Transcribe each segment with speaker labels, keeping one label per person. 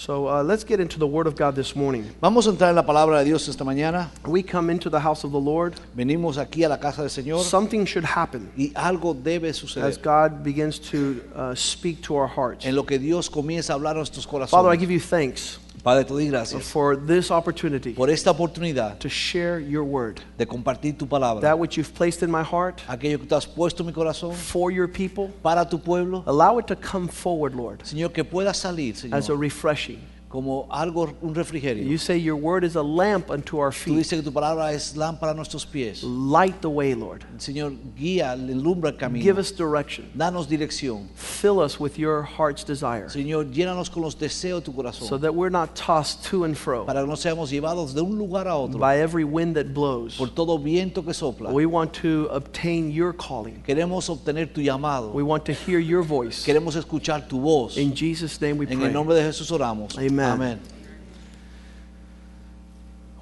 Speaker 1: So uh, let's get into the Word of God this morning.
Speaker 2: Vamos a entrar en la palabra de Dios esta mañana.
Speaker 1: We come into the house of the Lord.
Speaker 2: Venimos aquí a la casa del Señor
Speaker 1: Something should happen
Speaker 2: y algo debe suceder. as.
Speaker 1: God begins to uh, speak to our hearts.
Speaker 2: En lo que Dios comienza a hablar a nuestros corazones.
Speaker 1: Father, I give you thanks
Speaker 2: Padre, te doy gracias
Speaker 1: for this opportunity
Speaker 2: por esta oportunidad
Speaker 1: to share your Word.
Speaker 2: de compartir tu palabra.
Speaker 1: That which you've placed in my heart
Speaker 2: Aquello que tú has puesto en mi corazón
Speaker 1: for your people,
Speaker 2: para tu pueblo.
Speaker 1: allow it to come forward, Lord,
Speaker 2: Señor, que pueda salir,
Speaker 1: as a refreshing.
Speaker 2: Como algo, un refrigerio.
Speaker 1: You say your Word is a lamp unto our feet.
Speaker 2: Tú dices que tu palabra es lámpara a nuestros pies.
Speaker 1: Light the way, Lord.
Speaker 2: Señor, guía, alumbra el camino.
Speaker 1: Give us direction.
Speaker 2: Danos dirección.
Speaker 1: Fill us with your heart's desire
Speaker 2: Señor, llénanos con los deseos de tu
Speaker 1: so that we're not tossed to and fro
Speaker 2: Para que no seamos llevados de un lugar a otro
Speaker 1: by every wind that blows.
Speaker 2: por todo viento que sopla.
Speaker 1: We want to obtain your calling.
Speaker 2: Queremos obtener tu llamado.
Speaker 1: We want to hear your voice.
Speaker 2: Queremos escuchar tu voz.
Speaker 1: In Jesus' name we pray.
Speaker 2: En el nombre de Jesús oramos.
Speaker 1: Amen.
Speaker 2: Amén.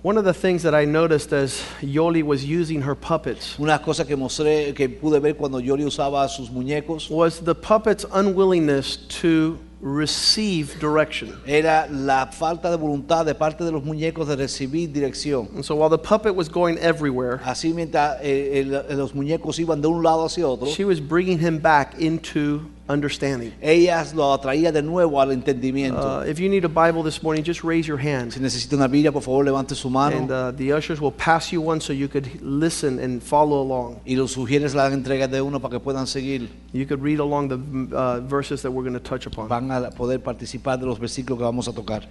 Speaker 1: One of the things that I noticed as Yoli was using her puppets
Speaker 2: Una cosa que mostré, que pude ver cuando Yoli usaba sus muñecos,
Speaker 1: was the puppet's unwillingness to receive direction.
Speaker 2: era la falta de voluntad de parte de los muñecos de recibir dirección.
Speaker 1: And so while the puppet was going everywhere,
Speaker 2: Así mientras eh, el- los muñecos iban de un lado hacia otro,
Speaker 1: she was bringing him back into understanding.
Speaker 2: ellas lo atraía de nuevo al entendimiento.
Speaker 1: Uh, if you need a Bible this morning, just raise your hand.
Speaker 2: si necesita una Biblia, por favor, levante su mano.
Speaker 1: And uh, the ushers will pass you one so you could listen and follow along.
Speaker 2: y los sugieres la entrega de uno para que puedan seguir.
Speaker 1: You could read along the uh, verses that we're going to touch upon.
Speaker 2: Van a poder participar de los versículos que vamos a tocar.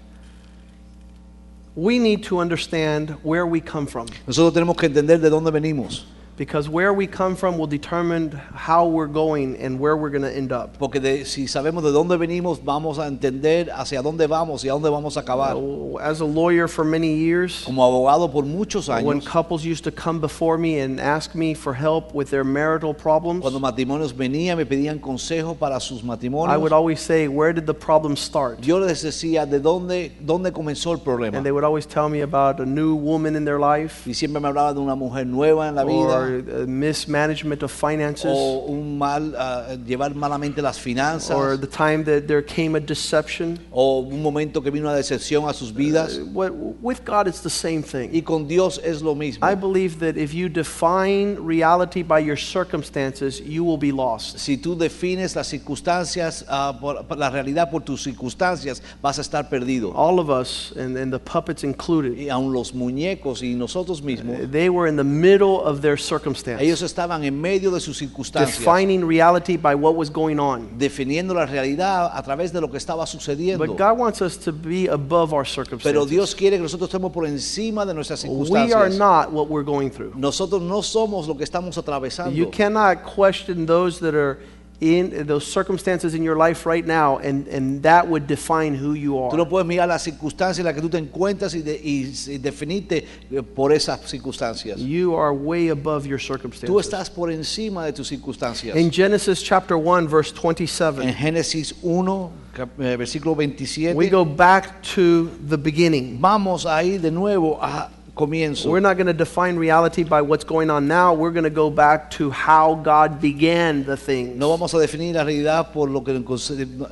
Speaker 1: We need to understand where we come from
Speaker 2: Nosotros tenemos que entender de dónde venimos.
Speaker 1: Because where we come from will determine how we're going and where we're going to end up.
Speaker 2: Porque de- si sabemos de dónde venimos, vamos a entender hacia dónde vamos y a dónde vamos a acabar.
Speaker 1: As a lawyer for many years,
Speaker 2: Como abogado por muchos
Speaker 1: when couples used to come before me and ask me for help with their marital problems,
Speaker 2: cuando matrimonios venían, me pedían consejo para sus matrimonios,
Speaker 1: I would always say, Where did the problem start?
Speaker 2: Yo les decía de dónde, dónde comenzó el problema.
Speaker 1: And they would always tell me about a new woman in their life
Speaker 2: Y siempre me hablaban de una mujer nueva en la vida
Speaker 1: or uh, mismanagement of finances
Speaker 2: o un mal, ah, llevar malamente las finanzas
Speaker 1: or the time that there came a deception.
Speaker 2: o un momento que vino una decepción a sus vidas.
Speaker 1: What, with God, it's the same thing.
Speaker 2: Y con Dios es lo mismo.
Speaker 1: I believe that if you define reality by your circumstances, you will be lost.
Speaker 2: Si tú defines las circunstancias, ah, por, por la realidad por tus circunstancias, vas a estar perdido.
Speaker 1: All of us, and, and the puppets included,
Speaker 2: Y aun los muñecos y nosotros mismos,
Speaker 1: they were in the middle of their circumstance,
Speaker 2: ellos estaban en medio de sus circunstancias,
Speaker 1: defining reality by what was going on.
Speaker 2: definiendo la realidad a través de lo que estaba sucediendo.
Speaker 1: But God wants us to be above our
Speaker 2: Pero
Speaker 1: circumstances.
Speaker 2: Dios quiere que nosotros estemos por encima de nuestras
Speaker 1: We are
Speaker 2: circunstancias.
Speaker 1: not what we're going through.
Speaker 2: Nosotros no somos lo que estamos atravesando.
Speaker 1: You cannot question those that are in those circumstances in your life right now, and, and that would define who you
Speaker 2: Tú
Speaker 1: are.
Speaker 2: no puedes mirar las circunstancias en las que tú te encuentras y, de- y- y definirte eh, por esas circunstancias.
Speaker 1: You are way above your
Speaker 2: Tú
Speaker 1: circumstances.
Speaker 2: estás por encima de tus circunstancias.
Speaker 1: In Genesis chapter 1, verse
Speaker 2: En
Speaker 1: 27,
Speaker 2: Génesis 1, cap- eh, versículo 27,
Speaker 1: we go back to the beginning.
Speaker 2: vamos a ir de nuevo a comienzo.
Speaker 1: We're not going to define reality by what's going on now. We're going to go back to how God began the things.
Speaker 2: No vamos a definir la realidad por lo, que,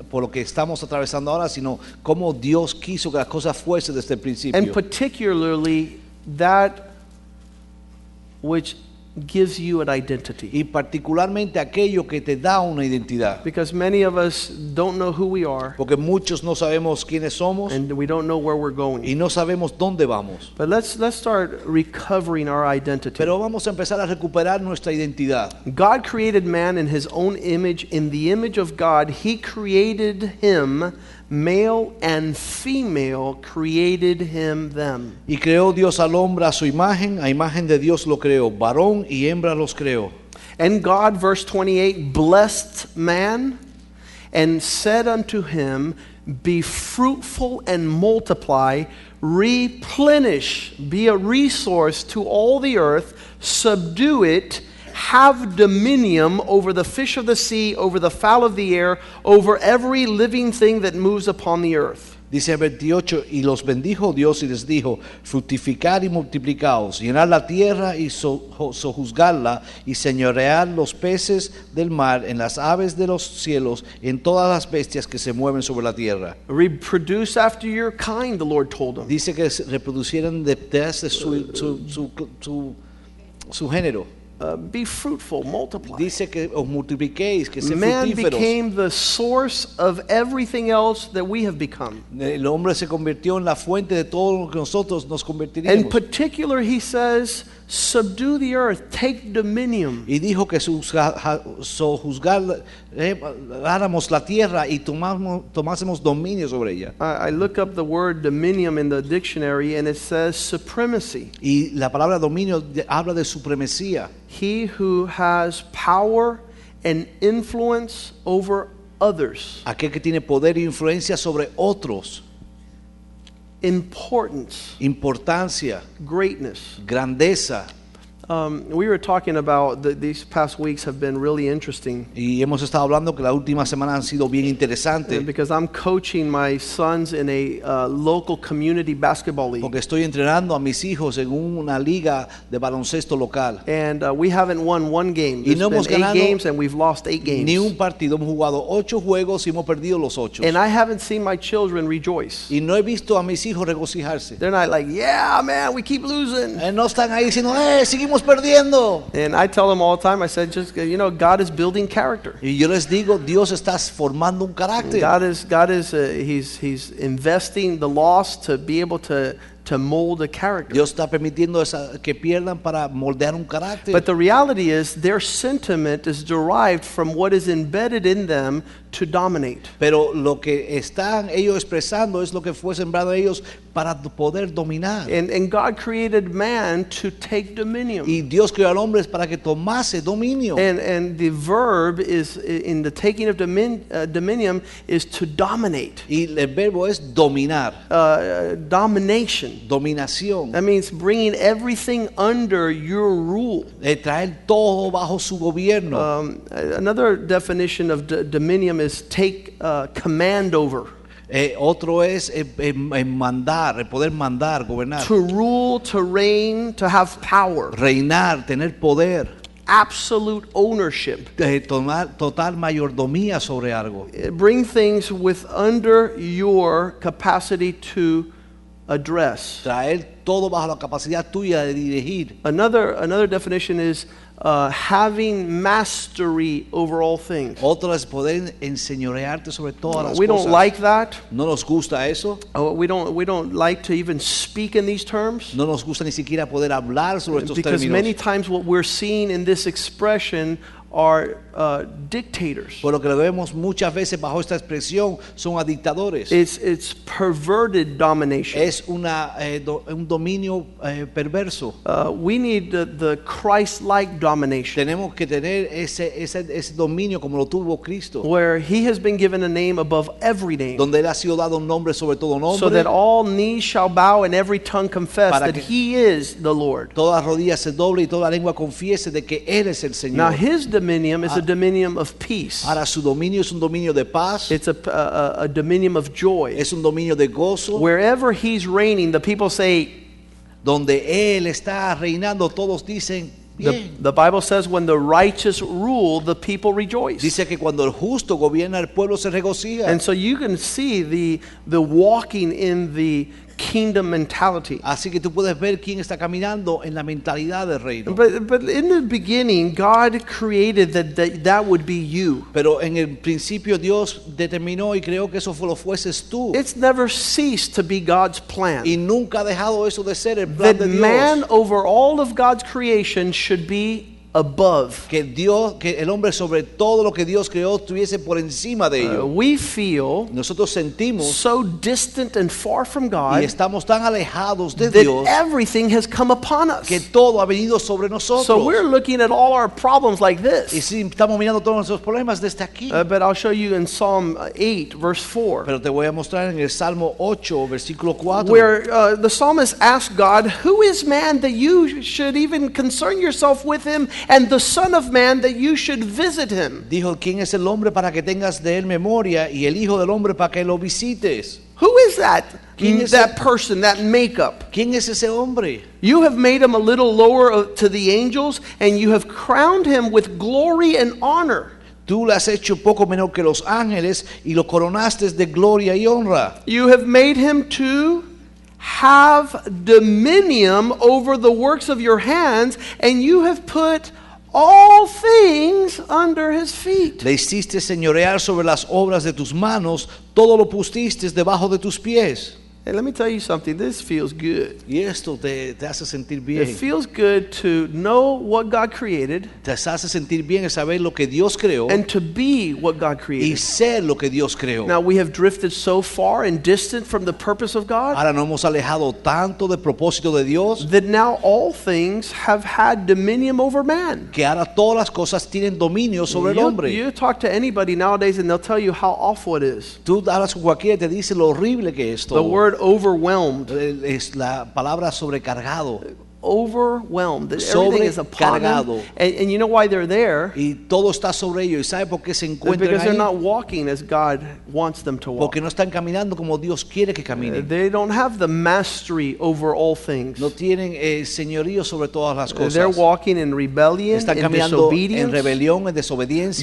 Speaker 2: por lo que estamos atravesando ahora, sino cómo Dios quiso que las cosas fuesen desde el principio.
Speaker 1: And particularly that which gives you an identity.
Speaker 2: y particularmente aquello que te da una identidad.
Speaker 1: Because many of us don't know who we are
Speaker 2: Porque muchos no sabemos quiénes somos
Speaker 1: and we don't know where we're going.
Speaker 2: y no sabemos dónde vamos.
Speaker 1: But let's let's start recovering our identity.
Speaker 2: Pero vamos a empezar a recuperar nuestra identidad.
Speaker 1: God created man in his own image. In the image of God, he created him, male and female created him them.
Speaker 2: Y creó Dios al hombre a su imagen, a imagen de Dios lo creó, varón y hembra los creó.
Speaker 1: And God, verse 28, blessed man and said unto him, Be fruitful and multiply, replenish, be a resource to all the earth, subdue it, have dominion over the fish of the sea, over the fowl of the air, over every living thing that moves upon the earth.
Speaker 2: Dice el 28, y los bendijo Dios y les dijo, fructificar y multiplicaos, llenar la tierra y so- sojuzgarla, y señorear los peces del mar, en las aves de los cielos, en todas las bestias que se mueven sobre la tierra.
Speaker 1: Reproduce after your kind, the Lord told him.
Speaker 2: Dice que reproducieran de, de su, su, su, su- su género.
Speaker 1: Uh, be fruitful, multiply.
Speaker 2: Dice que os multipliquéis, que sean
Speaker 1: Man
Speaker 2: fructíferos.
Speaker 1: became the source of everything else that we have become.
Speaker 2: El hombre se convirtió en la fuente de todo lo que nosotros nos
Speaker 1: In
Speaker 2: convertiríamos.
Speaker 1: particular, he says, subdue the earth, take dominion.
Speaker 2: Y dijo que sojuzgar- eh, la tierra y tomásemos dominio sobre ella.
Speaker 1: I, look up the word dominion in the dictionary and it says supremacy.
Speaker 2: Y la palabra dominio habla de supremacía.
Speaker 1: He who has power and influence over others.
Speaker 2: Aquel que tiene poder e influencia sobre otros.
Speaker 1: Importance,
Speaker 2: Importancia,
Speaker 1: greatness.
Speaker 2: grandeza.
Speaker 1: Um, we were talking about the, these past weeks have been really interesting
Speaker 2: Y hemos estado hablando que la última semana han sido bien interesantes.
Speaker 1: because I'm coaching my sons in a uh, local community basketball league.
Speaker 2: Porque estoy entrenando a mis hijos en una liga de baloncesto local.
Speaker 1: And uh, we haven't won one game.
Speaker 2: Y no hemos
Speaker 1: eight
Speaker 2: ganado
Speaker 1: games and we've lost eight games.
Speaker 2: Ni un partido. Hemos jugado ocho juegos y hemos perdido los ocho.
Speaker 1: And I haven't seen my children rejoice.
Speaker 2: Y no he visto a mis hijos regocijarse.
Speaker 1: They're not like, yeah, man, we keep losing.
Speaker 2: Eh, no están ahí diciendo, eh, seguimos perdiendo.
Speaker 1: And I tell them all the time, I said, just, you know, God is building character.
Speaker 2: Y yo les digo, Dios está formando un carácter.
Speaker 1: God is, God is, uh, he's, he's investing the loss to be able to, to mold a character.
Speaker 2: Dios está permitiendo esa- que pierdan para moldear un carácter.
Speaker 1: But the reality is, their sentiment is derived from what is embedded in them to dominate.
Speaker 2: Pero lo que están ellos expresando es lo que fue sembrado ellos para poder dominar.
Speaker 1: And, and God created man to take dominion.
Speaker 2: Y Dios creó al hombre para que tomase dominio.
Speaker 1: And, and the verb is in the taking of domin, uh, dominion is to dominate,
Speaker 2: Y el verbo es dominar,
Speaker 1: uh, domination.
Speaker 2: dominación.
Speaker 1: That means bringing everything under your rule.
Speaker 2: Eh, traer todo bajo su gobierno.
Speaker 1: Um, another definition of dominion is take uh, command over,
Speaker 2: Eh, otro es eh, eh, eh, mandar, el poder mandar, gobernar.
Speaker 1: to rule, to reign, to have power,
Speaker 2: Reinar, tener poder.
Speaker 1: absolute ownership.
Speaker 2: eh, tomar total mayordomía sobre algo.
Speaker 1: Uh, Bring things with under your capacity to address.
Speaker 2: Traer todo bajo la capacidad tuya de dirigir.
Speaker 1: Another, another definition is uh, having mastery over all things.
Speaker 2: Otro es poder enseñorearte sobre todas las
Speaker 1: We
Speaker 2: cosas.
Speaker 1: don't like that.
Speaker 2: no nos gusta eso.
Speaker 1: Uh, We don't, we don't like to even speak in these terms
Speaker 2: No nos gusta ni siquiera poder hablar sobre estos
Speaker 1: because
Speaker 2: términos.
Speaker 1: many times what we're seeing in this expression are uh, dictators.
Speaker 2: Por lo que lo vemos muchas veces bajo esta expresión son a dictadores.
Speaker 1: It's, it's perverted domination.
Speaker 2: es una, eh, do- un dominio eh, perverso.
Speaker 1: Uh, we need the, the Christ-like domination
Speaker 2: Tenemos que tener ese, ese, ese dominio como lo tuvo Cristo,
Speaker 1: where he has been given a name above every name.
Speaker 2: donde Él ha sido dado un nombre sobre todo nombre.
Speaker 1: so that all knees shall bow and every tongue confess
Speaker 2: Para
Speaker 1: that he is the Lord.
Speaker 2: toda rodilla se doble y toda lengua confiese de que Él es el Señor.
Speaker 1: Now his dominion is a ah. dominion of peace.
Speaker 2: Ahora su dominio es un dominio de paz,
Speaker 1: It's a, a, a dominion of joy.
Speaker 2: es un dominio de gozo,
Speaker 1: Wherever he's reigning, the people say,
Speaker 2: donde Él está reinando, todos dicen,
Speaker 1: the, the Bible says, when the righteous rule, the people rejoice.
Speaker 2: Dice que cuando el justo gobierna, el pueblo se regocija.
Speaker 1: And so you can see the, the walking in the kingdom mentality.
Speaker 2: Así que tú puedes ver quién está caminando en la mentalidad del reino.
Speaker 1: But, but in the beginning, God created that, that that would be you.
Speaker 2: Pero en el principio Dios determinó y creó que eso lo fueses tú.
Speaker 1: It's never ceased to be God's plan.
Speaker 2: Y nunca ha dejado eso de ser el plan
Speaker 1: that
Speaker 2: de Dios.
Speaker 1: man over all of God's creation should be above.
Speaker 2: que Dios, que el hombre sobre todo lo que Dios creó estuviese por encima de
Speaker 1: Uh, we feel
Speaker 2: Nosotros sentimos
Speaker 1: so distant and far from God.
Speaker 2: y estamos tan alejados de
Speaker 1: that
Speaker 2: Dios
Speaker 1: everything has come upon us.
Speaker 2: que todo ha venido sobre nosotros.
Speaker 1: So we're looking at all our problems like this.
Speaker 2: y sí, estamos mirando todos nuestros problemas desde aquí.
Speaker 1: Uh, but I'll show you in Psalm 8, verse 4,
Speaker 2: Pero te voy a mostrar en el Salmo 8, versículo 4.
Speaker 1: where uh, the psalmist asks God, Who is man that you should even concern yourself with him, and the Son of Man that you should visit him.
Speaker 2: Dijo, ¿quién es el hombre para que tengas de él memoria y el hijo del hombre para que lo visites?
Speaker 1: Who is that?
Speaker 2: ¿Quién es
Speaker 1: that person, that makeup.
Speaker 2: ¿Quién es ese hombre?
Speaker 1: You have made him a little lower uh, to the angels, and you have crowned him with glory and honor.
Speaker 2: Tú le has hecho poco menor que los ángeles y lo coronaste de gloria y honra.
Speaker 1: You have made him to have dominion over the works of your hands, and you have put all things under his feet.
Speaker 2: Le hiciste señorear sobre las obras de tus manos, todo lo pusiste debajo de tus pies.
Speaker 1: Hey, let me tell you something. This feels good.
Speaker 2: Y esto te, te hace sentir
Speaker 1: It feels good to know what God created
Speaker 2: Te hace sentir bien el saber lo que Dios creó
Speaker 1: and to be what God
Speaker 2: y
Speaker 1: created.
Speaker 2: ser lo que Dios creó.
Speaker 1: Now we have drifted so far and distant from the purpose of God
Speaker 2: Ahora nos hemos alejado tanto del propósito de Dios
Speaker 1: that now all things have had dominion over man.
Speaker 2: que ahora todas las cosas tienen dominio sobre el
Speaker 1: You,
Speaker 2: hombre.
Speaker 1: you talk to anybody nowadays and they'll tell you how awful it is.
Speaker 2: Tú hablas con cualquiera y te dice lo horrible que es
Speaker 1: The
Speaker 2: todo.
Speaker 1: Overwhelmed,
Speaker 2: Es la palabra sobrecargado.
Speaker 1: Overwhelmed. That everything is upon them. And, and you know why they're there?
Speaker 2: Y todo está sobre ellos. ¿Y sabe por qué se encuentran
Speaker 1: because they're not walking as God wants them to walk.
Speaker 2: Porque no están caminando como Dios quiere que caminen.
Speaker 1: They don't have the mastery over all things.
Speaker 2: No tienen eh, señorío sobre todas las
Speaker 1: They're walking in rebellion,
Speaker 2: Están
Speaker 1: in
Speaker 2: caminando en
Speaker 1: disobedience.
Speaker 2: rebelión, en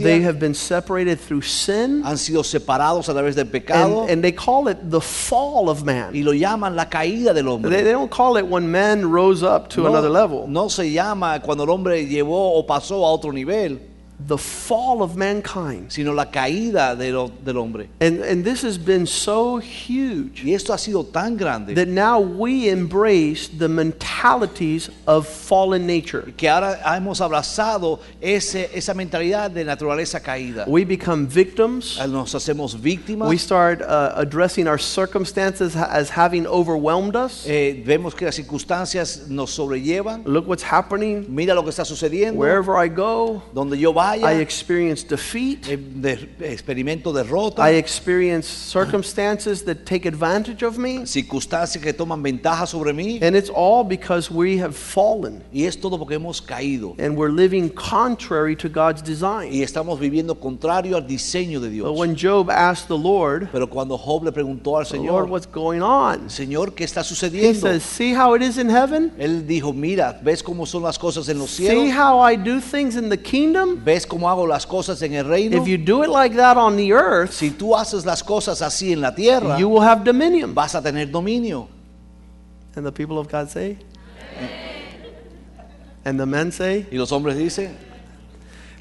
Speaker 1: They have been separated through sin,
Speaker 2: Han sido separados a través del pecado.
Speaker 1: and, and they call it the fall of
Speaker 2: Y
Speaker 1: man.
Speaker 2: lo llaman la caída del
Speaker 1: They,
Speaker 2: hombre.
Speaker 1: they don't call it when man rose up to another level.
Speaker 2: no se llama cuando el hombre llevó o pasó a otro nivel,
Speaker 1: The fall of mankind.
Speaker 2: sino la caída de lo- del hombre.
Speaker 1: And, and this has been so huge
Speaker 2: Y esto ha sido tan grande
Speaker 1: that now we embrace the mentalities of fallen nature.
Speaker 2: que ahora hemos abrazado ese, esa mentalidad de naturaleza caída.
Speaker 1: We become victims.
Speaker 2: Nos hacemos víctimas.
Speaker 1: We start uh, addressing our circumstances as having overwhelmed us.
Speaker 2: Eh, vemos que las circunstancias nos sobrellevan.
Speaker 1: Look what's happening.
Speaker 2: Mira lo que está sucediendo.
Speaker 1: Wherever I go,
Speaker 2: Donde yo vaya,
Speaker 1: I experience defeat.
Speaker 2: eh, de- experimento derrota.
Speaker 1: I experience circumstances that take advantage of me.
Speaker 2: circunstancias que toman ventaja sobre mí.
Speaker 1: And it's all because we have fallen
Speaker 2: Y es todo porque hemos caído.
Speaker 1: and we're living contrary to God's design.
Speaker 2: Y estamos viviendo contrario al diseño de Dios.
Speaker 1: But when Job asked the Lord,
Speaker 2: Pero cuando Job le preguntó al
Speaker 1: Lord, what's going on?
Speaker 2: Señor, ¿qué está sucediendo?
Speaker 1: He says, See how it is in heaven?
Speaker 2: Él dijo, mira, ¿ves cómo son las cosas en los cielos?
Speaker 1: See how I do things in the kingdom?
Speaker 2: ¿Ves cómo hago las cosas en el reino?
Speaker 1: If you do it like that on the earth,
Speaker 2: Si tú haces las cosas así en la tierra,
Speaker 1: you will have dominion.
Speaker 2: vas a tener dominio.
Speaker 1: And the people of God say, and the men say,
Speaker 2: Y los hombres dicen,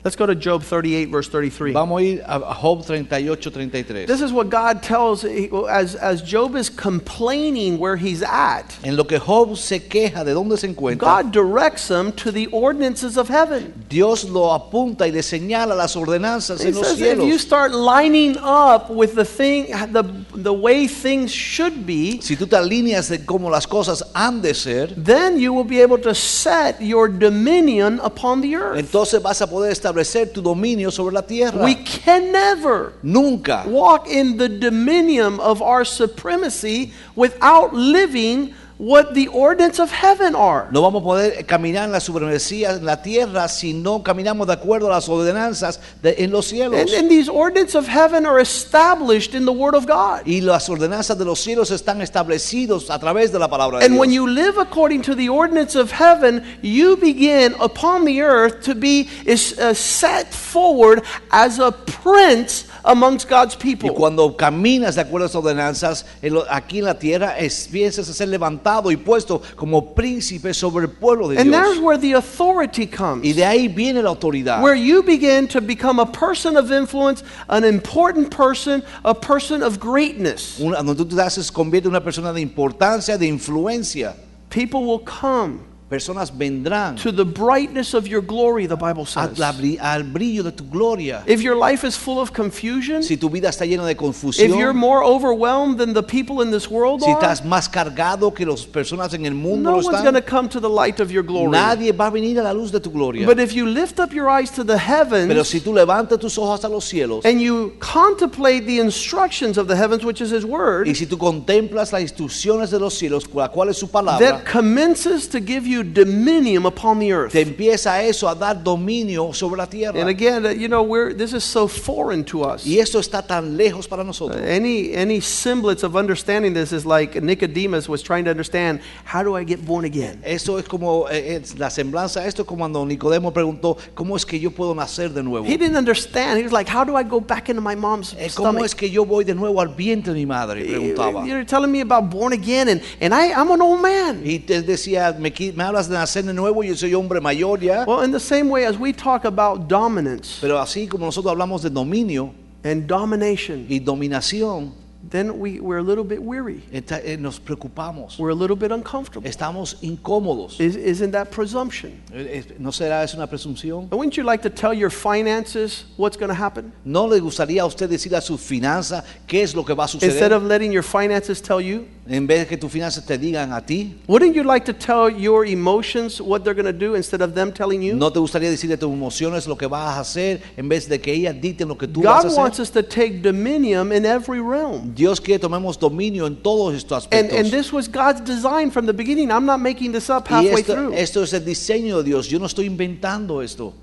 Speaker 1: let's go to Job 38, verse 33.
Speaker 2: vamos a ir a Job 38, 33.
Speaker 1: This is what God tells as, as Job is complaining where he's at.
Speaker 2: En lo que Job se queja de dónde se encuentra,
Speaker 1: God directs him to the ordinances of heaven.
Speaker 2: Dios lo apunta y le señala las ordenanzas en los
Speaker 1: says if you start lining up with the thing, the, the way things should be,
Speaker 2: Si tú te alineas de cómo las cosas han de ser,
Speaker 1: then you will be able to set your dominion upon the earth.
Speaker 2: entonces vas a poder establecer tu dominio sobre la tierra.
Speaker 1: We can never
Speaker 2: Nunca
Speaker 1: walk in the dominion of our supremacy without living what the ordinance of heaven are.
Speaker 2: no vamos a poder caminar en la supremacía en la tierra si no caminamos de acuerdo a las ordenanzas de- en los cielos.
Speaker 1: And, and these ordinances of heaven are established in the Word of God.
Speaker 2: y las ordenanzas de los cielos están establecidos a través de la palabra de
Speaker 1: And
Speaker 2: Dios.
Speaker 1: when you live according to the ordinance of heaven, you begin upon the earth to be is, uh, set forward as a prince amongst God's people.
Speaker 2: y cuando caminas de acuerdo a las ordenanzas en lo- aquí en la tierra, es, piensas a ser levantado y puesto como príncipe sobre el pueblo de
Speaker 1: And
Speaker 2: Dios.
Speaker 1: where the authority comes.
Speaker 2: Y de ahí viene la autoridad.
Speaker 1: Where you begin to become a person of influence, an important person, a person of greatness.
Speaker 2: Una- donde tú te haces, convierte en una persona de importancia, de influencia.
Speaker 1: People will come
Speaker 2: Personas vendrán
Speaker 1: to the brightness of your glory, the Bible says.
Speaker 2: bri- al brillo de tu gloria.
Speaker 1: If your life is full of confusion,
Speaker 2: Si tu vida está llena de
Speaker 1: if you're more overwhelmed than the people in this world
Speaker 2: si estás más cargado que las personas en el mundo
Speaker 1: no
Speaker 2: lo
Speaker 1: one's going to come to the light of your glory.
Speaker 2: nadie va a venir a la luz de tu gloria.
Speaker 1: But if you lift up your eyes to the
Speaker 2: Pero
Speaker 1: heavens
Speaker 2: si tú levantas tus ojos a los cielos
Speaker 1: and you contemplate the instructions of the heavens, which is His Word,
Speaker 2: y si tú contemplas las instrucciones de los cielos, la cual es su palabra,
Speaker 1: that commences to give you you dominion upon the earth.
Speaker 2: te empieza eso a dar dominio sobre la tierra.
Speaker 1: And again, uh, you know, we're, this is so foreign to us.
Speaker 2: Y esto está tan lejos para
Speaker 1: Uh,
Speaker 2: nosotros.
Speaker 1: Any, any semblance of understanding this is like Nicodemus was trying to understand how do I get born again?
Speaker 2: Eso es como eh, es la semblanza. Esto es como cuando Nicodemo preguntó, ¿cómo es que yo puedo nacer de nuevo?
Speaker 1: He didn't understand. He was like, how do I go back into my mom's
Speaker 2: Eh, ¿Cómo
Speaker 1: stomach?
Speaker 2: es que yo voy de nuevo al vientre de mi madre? Preguntaba.
Speaker 1: You're telling me about born again, and, and I, I'm an old man.
Speaker 2: Y te decía, me, me hablas de nacer de nuevo, yo soy hombre mayor ya.
Speaker 1: Well, in the same way as we talk about dominance
Speaker 2: Pero así como nosotros hablamos de dominio
Speaker 1: and domination,
Speaker 2: y dominación,
Speaker 1: then we, we're a little bit weary.
Speaker 2: eh, nos preocupamos.
Speaker 1: We're a little bit uncomfortable.
Speaker 2: Estamos incómodos.
Speaker 1: Is, isn't that presumption?
Speaker 2: Eh, eh, ¿No será eso una presunción?
Speaker 1: And wouldn't you like to tell your finances what's going to happen?
Speaker 2: ¿No le gustaría a usted decir a sus finanzas qué es lo que va a
Speaker 1: Instead
Speaker 2: suceder?
Speaker 1: of letting your finances tell you?
Speaker 2: En vez de que tus finanzas te digan a ti,
Speaker 1: Wouldn't you like to tell your emotions what they're going to do instead of them telling you?
Speaker 2: ¿no te gustaría decirle a tus emociones lo que vas a hacer en vez de que ellas dicten lo que tú vas a
Speaker 1: God wants us to take dominion in every realm.
Speaker 2: Dios quiere tomemos dominio en todos estos
Speaker 1: And,
Speaker 2: aspectos.
Speaker 1: and this was God's design from the beginning. I'm not making this up
Speaker 2: y
Speaker 1: halfway
Speaker 2: esto,
Speaker 1: through.
Speaker 2: esto es el diseño de Dios. Yo no estoy inventando esto.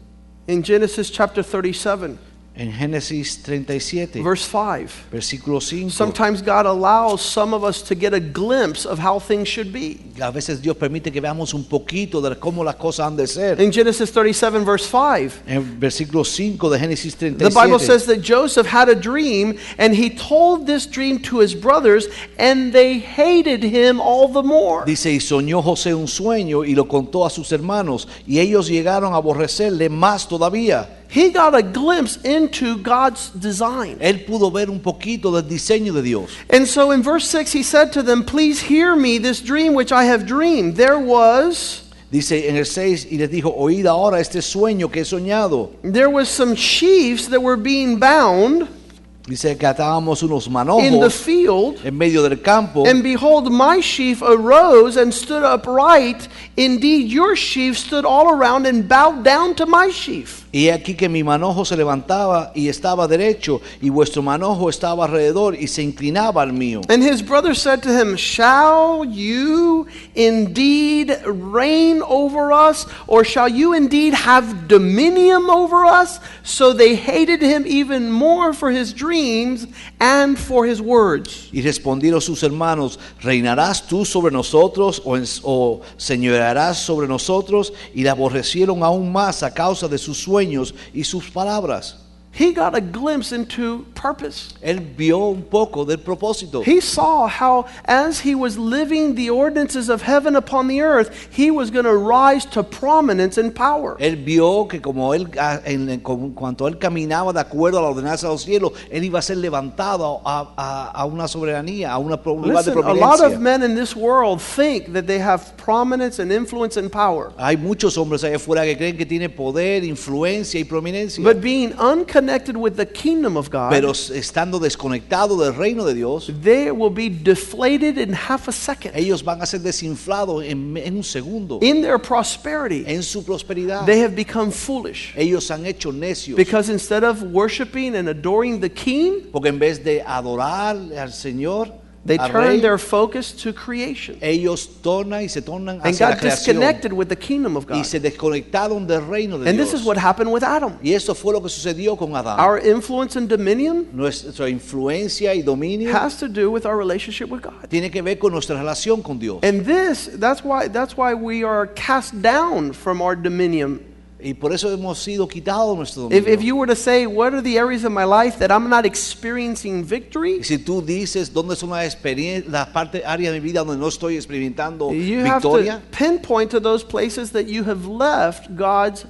Speaker 1: In Genesis chapter 37,
Speaker 2: En Génesis 37,
Speaker 1: verse 5,
Speaker 2: versículo 5.
Speaker 1: sometimes God allows some of us to get a glimpse of how things should be.
Speaker 2: A veces Dios permite que veamos un poquito de cómo las cosas han de ser.
Speaker 1: In Genesis 37, verse 5,
Speaker 2: En versículo 5 de Génesis 37.
Speaker 1: the Bible says that Joseph had a dream, and he told this dream to his brothers, and they hated him all the more.
Speaker 2: Dice, y soñó José un sueño y lo contó a sus hermanos, y ellos llegaron a aborrecerle más todavía.
Speaker 1: He got a glimpse into God's design.
Speaker 2: Él pudo ver un poquito del diseño de Dios.
Speaker 1: And so in verse 6, he said to them, Please hear me this dream which I have dreamed. There was.
Speaker 2: Dice en el 6, y les dijo, oíd ahora este sueño que he soñado.
Speaker 1: There was some sheaves that were being bound
Speaker 2: Dice que atábamos unos manojos
Speaker 1: in the field,
Speaker 2: en medio del campo.
Speaker 1: and behold, my sheaf arose and stood upright. Indeed, your sheaf stood all around and bowed down to my sheaf.
Speaker 2: Y aquí que mi manojo se levantaba y estaba derecho, y vuestro manojo estaba alrededor y se inclinaba al mío.
Speaker 1: And his brother said to him, Shall you indeed reign over us, or shall you indeed have dominion over us? So they hated him even more for his dreams and for his words.
Speaker 2: Y respondieron sus hermanos, ¿reinarás tú sobre nosotros o, o señorearás sobre nosotros? Y le aborrecieron aún más a causa de sus sueños y sus palabras.
Speaker 1: He got a glimpse into purpose.
Speaker 2: Él vio un poco del propósito.
Speaker 1: He saw how, as he was living the ordinances of heaven upon the earth, he was going to rise to prominence and power.
Speaker 2: Él vio que como él, a- en, en- cuanto él caminaba de acuerdo a la ordenanza de los cielos, él iba a ser levantado a, a- a una soberanía, a una un lugar de
Speaker 1: Listen, a lot of men in this world think that they have prominence and influence and power.
Speaker 2: Hay muchos hombres allá afuera que creen que tiene poder, influencia y prominencia.
Speaker 1: But being unconnected with the kingdom of God,
Speaker 2: pero estando desconectado del reino de Dios,
Speaker 1: they will be deflated in half a second.
Speaker 2: ellos van a ser desinflados en, en un segundo.
Speaker 1: In their prosperity,
Speaker 2: En su prosperidad,
Speaker 1: they have become foolish.
Speaker 2: ellos han hecho necios.
Speaker 1: Because instead of worshiping and adoring the king,
Speaker 2: Porque en vez de adorar al Señor,
Speaker 1: they turn their focus to creation
Speaker 2: ellos tornan y se tornan
Speaker 1: and
Speaker 2: hacia la
Speaker 1: got disconnected with the kingdom of
Speaker 2: y
Speaker 1: God.
Speaker 2: se desconectaron del reino de
Speaker 1: And
Speaker 2: Dios.
Speaker 1: this is what happened with Adam.
Speaker 2: y eso fue lo que sucedió con Adán.
Speaker 1: Our influence and dominion
Speaker 2: Nuestra influencia y dominio
Speaker 1: has to do with our relationship with God.
Speaker 2: tiene que ver con nuestra relación con Dios.
Speaker 1: And this, that's why, that's why we are cast down from our dominion.
Speaker 2: Y por eso hemos sido quitados nuestro
Speaker 1: If,
Speaker 2: dominio.
Speaker 1: if you were to say, what are the areas of my life that I'm not experiencing victory?
Speaker 2: Y si tú dices dónde son las experien- las partes áreas de mi vida donde no estoy experimentando
Speaker 1: You have to pinpoint to those places that you have left God's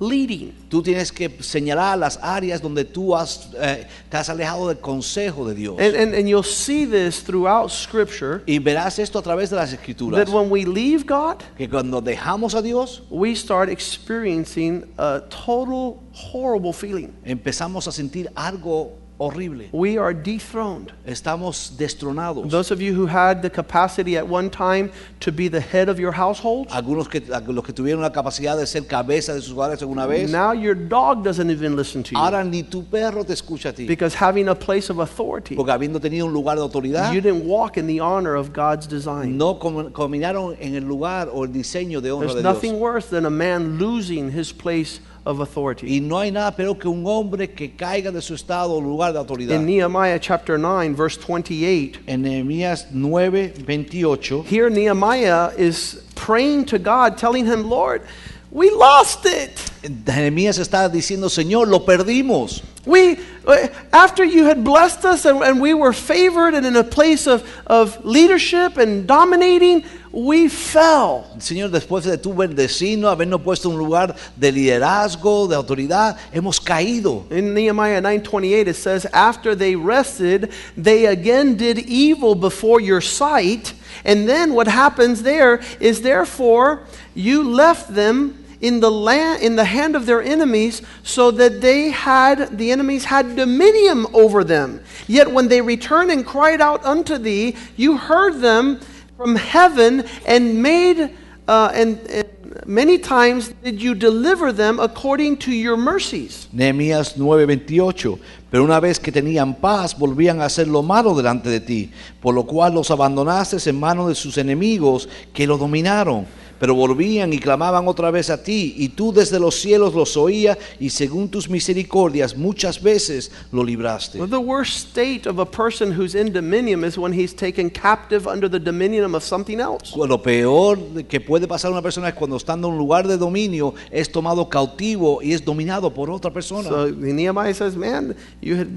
Speaker 1: leading.
Speaker 2: tú tienes que señalar las áreas donde tú has, eh, te has alejado del consejo de Dios.
Speaker 1: And, and, and you'll see this throughout Scripture
Speaker 2: y verás esto a través de las escrituras.
Speaker 1: that when we leave God,
Speaker 2: que cuando dejamos a Dios,
Speaker 1: we start experiencing a total horrible feeling.
Speaker 2: empezamos a sentir algo horrible.
Speaker 1: We are dethroned.
Speaker 2: Estamos destronados.
Speaker 1: Those of you who had the capacity at one time to be the head of your household,
Speaker 2: Algunos que los que tuvieron la capacidad de ser cabeza de sus hogares alguna vez,
Speaker 1: now your dog doesn't even listen to you.
Speaker 2: ahora ni tu perro te escucha a ti.
Speaker 1: Because having a place of authority,
Speaker 2: Porque habiendo tenido un lugar de autoridad,
Speaker 1: you didn't walk in the honor of God's design.
Speaker 2: no caminaron en el lugar o el diseño de honra
Speaker 1: There's
Speaker 2: de
Speaker 1: nothing worse than a man losing his place of authority.
Speaker 2: Y no hay nada peor que un hombre que caiga de su estado o lugar de autoridad.
Speaker 1: In Nehemiah chapter 9, verse 28,
Speaker 2: En Nehemías 9, 28,
Speaker 1: here Nehemiah is praying to God, telling him, Lord, we lost it.
Speaker 2: Nehemías está diciendo, Señor, lo perdimos.
Speaker 1: We, uh, after you had blessed us and, and we were favored and in a place of, of leadership and dominating, we fell.
Speaker 2: Señor, después de tu bendecino, habernos puesto en un lugar de liderazgo, de autoridad, hemos caído.
Speaker 1: In Nehemiah 9:28 it says after they rested they again did evil before your sight and then what happens there is therefore you left them in the land in the hand of their enemies so that they had the enemies had dominion over them yet when they returned and cried out unto thee you heard them from heaven and made uh, and, and many times did you deliver them according to your mercies
Speaker 2: Nehemías 9:28. Pero una vez que tenían paz, volvían a hacer lo malo delante de ti, por lo cual los abandonaste en manos de sus enemigos que lo dominaron. Pero volvían y clamaban otra vez a ti, y tú desde los cielos los oías, y según tus misericordias muchas veces lo libraste.
Speaker 1: Well, the worst state of a person who's in dominion is when he's taken captive under the dominion of something else.
Speaker 2: Lo peor que puede pasar a una persona es cuando estando en un lugar de dominio es tomado cautivo y es dominado por otra persona.
Speaker 1: So Nehemiah says, "Man, you had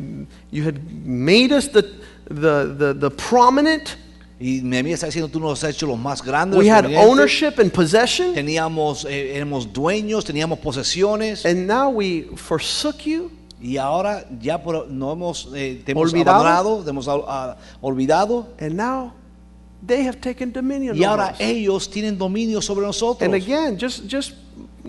Speaker 1: you had made us the the the, the prominent.
Speaker 2: Y Nehemías está diciendo, tú nos has hecho los más grandes.
Speaker 1: We
Speaker 2: los
Speaker 1: had
Speaker 2: prominentes.
Speaker 1: ownership and possession,
Speaker 2: teníamos, eh, éramos dueños, teníamos posesiones
Speaker 1: and now we forsook you."
Speaker 2: y ahora ya por- no hemos, eh, te hemos
Speaker 1: Olvidado.
Speaker 2: abandonado, te hemos ah, olvidado
Speaker 1: And now they have taken dominion
Speaker 2: y
Speaker 1: over
Speaker 2: ahora
Speaker 1: us.
Speaker 2: ellos tienen dominio sobre nosotros.
Speaker 1: And again, just just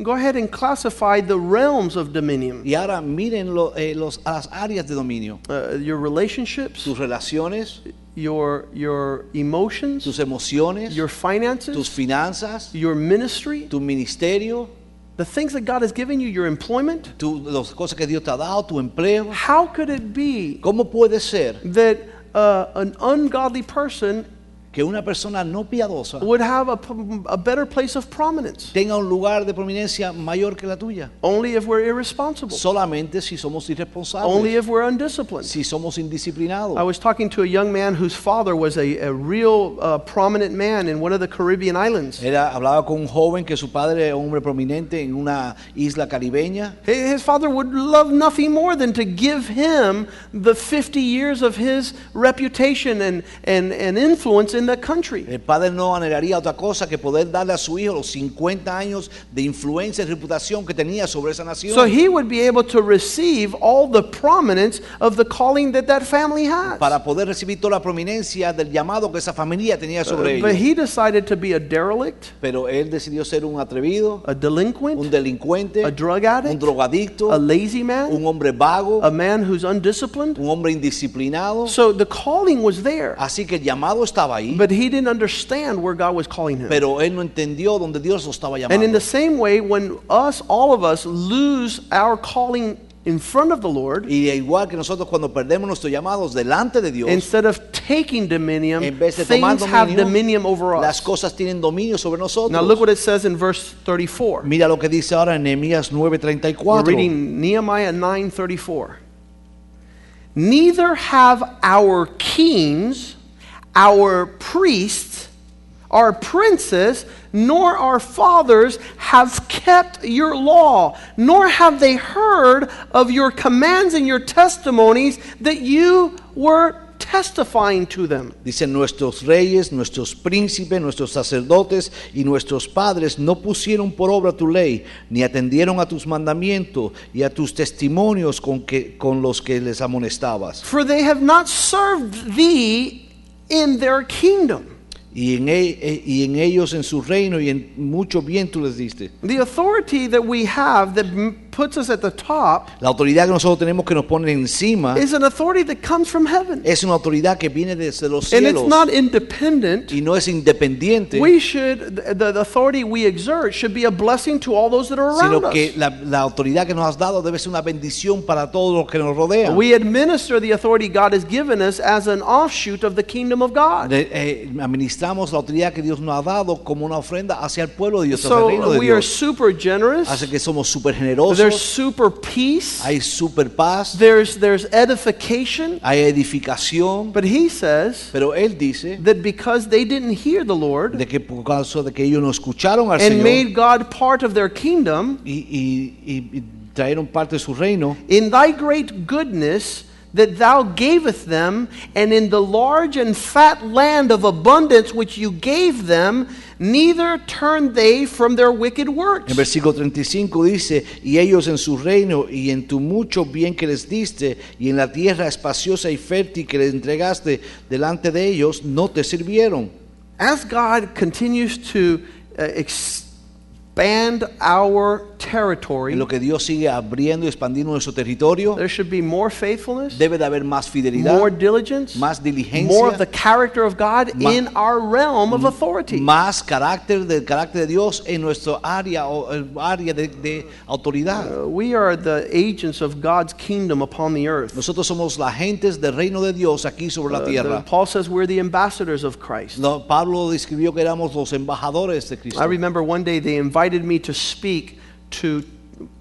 Speaker 1: go ahead and classify the realms of dominion.
Speaker 2: Y ahora miren lo- eh, los, las áreas de dominio,
Speaker 1: Uh, your relationships,
Speaker 2: tus relaciones,
Speaker 1: your your emotions,
Speaker 2: tus emociones,
Speaker 1: your finances,
Speaker 2: tus finanzas,
Speaker 1: your ministry,
Speaker 2: tu ministerio,
Speaker 1: the things that God has given you, your employment.
Speaker 2: tu, las cosas que Dios te ha dado, tu empleo.
Speaker 1: How could it be
Speaker 2: ¿Cómo puede ser
Speaker 1: that uh, an ungodly person
Speaker 2: que una persona no piadosa
Speaker 1: would have a, a better place of prominence?
Speaker 2: tenga un lugar de prominencia mayor que la tuya?
Speaker 1: Only if we're irresponsible,
Speaker 2: Solamente si somos irresponsables.
Speaker 1: only if we're undisciplined.
Speaker 2: si somos indisciplinados.
Speaker 1: I was talking to a young man whose father was a, a real uh, prominent man in one of the Caribbean islands.
Speaker 2: Era, hablaba con un joven que su padre era un hombre prominente en una isla caribeña.
Speaker 1: Hi- His father would love nothing more than to give him the 50 years of his reputation and, and, and influence in the country.
Speaker 2: El padre no anhelaría otra cosa que poder darle a su hijo los 50 años de influencia y reputación que tenía sobre esa nación.
Speaker 1: So he would be able to receive all the prominence of the calling that that family has.
Speaker 2: para poder recibir toda la prominencia del llamado que esa familia tenía sobre
Speaker 1: But
Speaker 2: ellos.
Speaker 1: he decided to be a derelict,
Speaker 2: Pero él decidió ser un atrevido,
Speaker 1: a
Speaker 2: un
Speaker 1: delinquent,
Speaker 2: delincuente,
Speaker 1: a drug
Speaker 2: un
Speaker 1: addict,
Speaker 2: drogadicto,
Speaker 1: a lazy man,
Speaker 2: un hombre vago,
Speaker 1: a man who's undisciplined.
Speaker 2: un hombre indisciplinado.
Speaker 1: So the calling was there,
Speaker 2: Así que el llamado estaba ahí,
Speaker 1: but he didn't understand where God was calling him.
Speaker 2: pero él no entendió donde Dios lo estaba llamando.
Speaker 1: And in the same way, when us, all of us, lose our calling in front of the Lord,
Speaker 2: Y igual que nosotros cuando perdemos nuestros llamados delante de Dios,
Speaker 1: instead of taking dominion,
Speaker 2: en vez de tomar
Speaker 1: things have
Speaker 2: dominio,
Speaker 1: dominion over
Speaker 2: las
Speaker 1: us.
Speaker 2: cosas tienen dominio sobre nosotros.
Speaker 1: Now look what it says in verse 34.
Speaker 2: Mira lo que dice ahora en Nehemías
Speaker 1: We're reading Nehemiah 9:34. Neither have our kings, our priests, our princes, nor our fathers have kept your law, nor have they heard of your commands and your testimonies that you were testifying to them.
Speaker 2: Dice, nuestros reyes, nuestros príncipes, nuestros sacerdotes y nuestros padres no pusieron por obra tu ley, ni atendieron a tus mandamientos y a tus testimonios con, que, con los que les amonestabas.
Speaker 1: For they have not served thee in their kingdom.
Speaker 2: Y en, e- y en ellos, en su reino, y en mucho bien tú les diste.
Speaker 1: The authority that we have that puts us at the top
Speaker 2: La autoridad que nosotros tenemos que nos pone encima
Speaker 1: is an authority that comes from heaven.
Speaker 2: es una autoridad que viene desde los
Speaker 1: And it's
Speaker 2: cielos
Speaker 1: not independent.
Speaker 2: y no es independiente,
Speaker 1: We should, the, the authority we exert should be a blessing to all those that are around
Speaker 2: sino que
Speaker 1: us.
Speaker 2: la, la autoridad que nos has dado debe ser una bendición para todos los que nos rodean.
Speaker 1: We administer the authority God has given us as an offshoot of the kingdom of God.
Speaker 2: De- eh, administramos la autoridad que Dios nos ha dado como una ofrenda hacia el pueblo de Dios, hacia el reino
Speaker 1: So
Speaker 2: de
Speaker 1: we are
Speaker 2: Dios.
Speaker 1: super generous.
Speaker 2: Hace que somos súper
Speaker 1: There's super peace.
Speaker 2: hay súper paz,
Speaker 1: There's there's edification.
Speaker 2: hay edificación,
Speaker 1: But he says
Speaker 2: pero Él dice
Speaker 1: that because they didn't hear the Lord
Speaker 2: de que por causa de que ellos no escucharon al
Speaker 1: and
Speaker 2: Señor
Speaker 1: made God part of their kingdom,
Speaker 2: y, y- y- y trajeron parte de su reino,
Speaker 1: in thy great goodness that thou gavest them, and in the large and fat land of abundance which you gave them, neither turned they from their wicked works.
Speaker 2: En versículo 35 dice, y ellos en su reino y en tu mucho bien que les diste y en la tierra espaciosa y fértil que les entregaste delante de ellos, no te sirvieron.
Speaker 1: As God continues to uh, expand our territory,
Speaker 2: En lo que Dios sigue abriendo y expandiendo nuestro territorio,
Speaker 1: there should be more faithfulness,
Speaker 2: debe de haber más fidelidad,
Speaker 1: more diligence,
Speaker 2: más diligencia,
Speaker 1: more of the character of God
Speaker 2: Ma-
Speaker 1: in our realm of authority.
Speaker 2: más carácter del carácter de Dios en nuestro área o área de, de autoridad.
Speaker 1: Uh, we are the agents of God's kingdom upon the earth.
Speaker 2: Nosotros somos las gentes del reino de Dios aquí sobre la
Speaker 1: Uh, the-
Speaker 2: tierra.
Speaker 1: Paul says we're the ambassadors of Christ.
Speaker 2: No, Pablo describió que éramos los embajadores de Cristo.
Speaker 1: I remember one day they invited me to speak to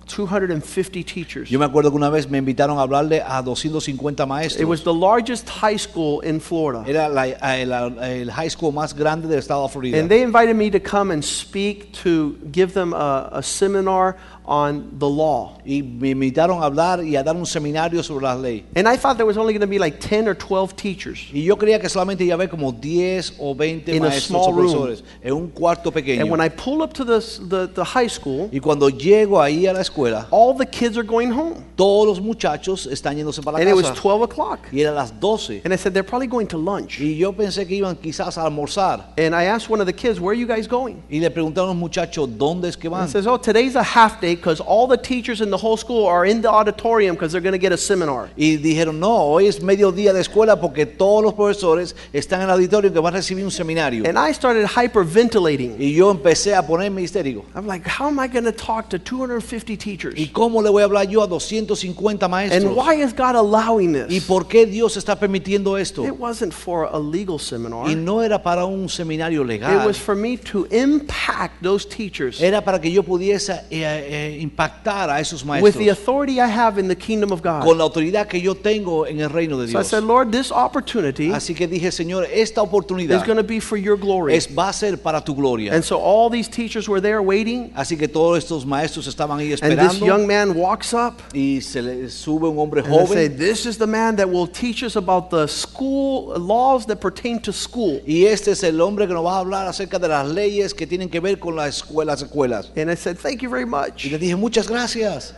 Speaker 1: 250 teachers.
Speaker 2: Yo me acuerdo que una vez me invitaron a hablarle a 250 maestros.
Speaker 1: It was the largest high school in Florida.
Speaker 2: Era la- eh, el, el high school más grande del estado de Florida.
Speaker 1: And they invited me to come and speak to give them a, a seminar on the law.
Speaker 2: Y me invitaron a hablar y a dar un seminario sobre las leyes.
Speaker 1: And I thought there was only going to be like 10 or 12 teachers.
Speaker 2: Y yo creía que solamente iba a haber como 10 o 20
Speaker 1: In a
Speaker 2: maestros
Speaker 1: small
Speaker 2: o profesores en un cuarto pequeño.
Speaker 1: And when I pull up to the, the, the high school,
Speaker 2: Y cuando llego ahí a la escuela,
Speaker 1: all the kids are going home
Speaker 2: todos los muchachos están yéndose para la and.
Speaker 1: It was 12 o'clock.
Speaker 2: Y era las 12.
Speaker 1: And I said they're probably going to lunch.
Speaker 2: Y yo pensé que iban quizás a almorzar.
Speaker 1: And I asked one of the kids, "Where are you guys going?"
Speaker 2: Y le preguntaron a los muchachos, "¿Dónde es que van?"
Speaker 1: And he says, "Oh, today's a half day because all the teachers in the whole school are in the auditorium because they're going to get a seminar."
Speaker 2: Y dijeron, "No, hoy es mediodía de escuela porque todos los profesores están en el auditorio que van a recibir un seminario."
Speaker 1: And I started hyperventilating.
Speaker 2: Y yo empecé a ponerme histérico.
Speaker 1: I'm like, "How am I going to talk to 250 teachers?"
Speaker 2: ¿Y cómo le voy a hablar yo a 200
Speaker 1: 150
Speaker 2: maestros.
Speaker 1: And why is God allowing this?
Speaker 2: ¿Y por qué Dios está permitiendo esto?
Speaker 1: It wasn't for a legal seminar.
Speaker 2: Y no era para un seminario legal.
Speaker 1: It was for me to impact those teachers.
Speaker 2: Era para que yo pudiese eh, eh, impactar a esos maestros.
Speaker 1: With the authority I have in the kingdom of God.
Speaker 2: Con la autoridad que yo tengo en el reino de Dios.
Speaker 1: So I said, Lord, this opportunity
Speaker 2: Así que dije, Señor, esta oportunidad is
Speaker 1: going to be for your glory.
Speaker 2: Es va a ser para tu gloria.
Speaker 1: And so all these teachers were there waiting.
Speaker 2: Así que todos estos maestros estaban ahí esperando.
Speaker 1: And this young man walks up.
Speaker 2: Y se le sube un hombre
Speaker 1: And I say, This is the man that will teach us about the school laws that pertain to school.
Speaker 2: y este es el hombre que nos va a hablar acerca de las leyes que tienen que ver con las escuelas, escuelas.
Speaker 1: And I said, Thank you very much.
Speaker 2: Y le dije, muchas gracias.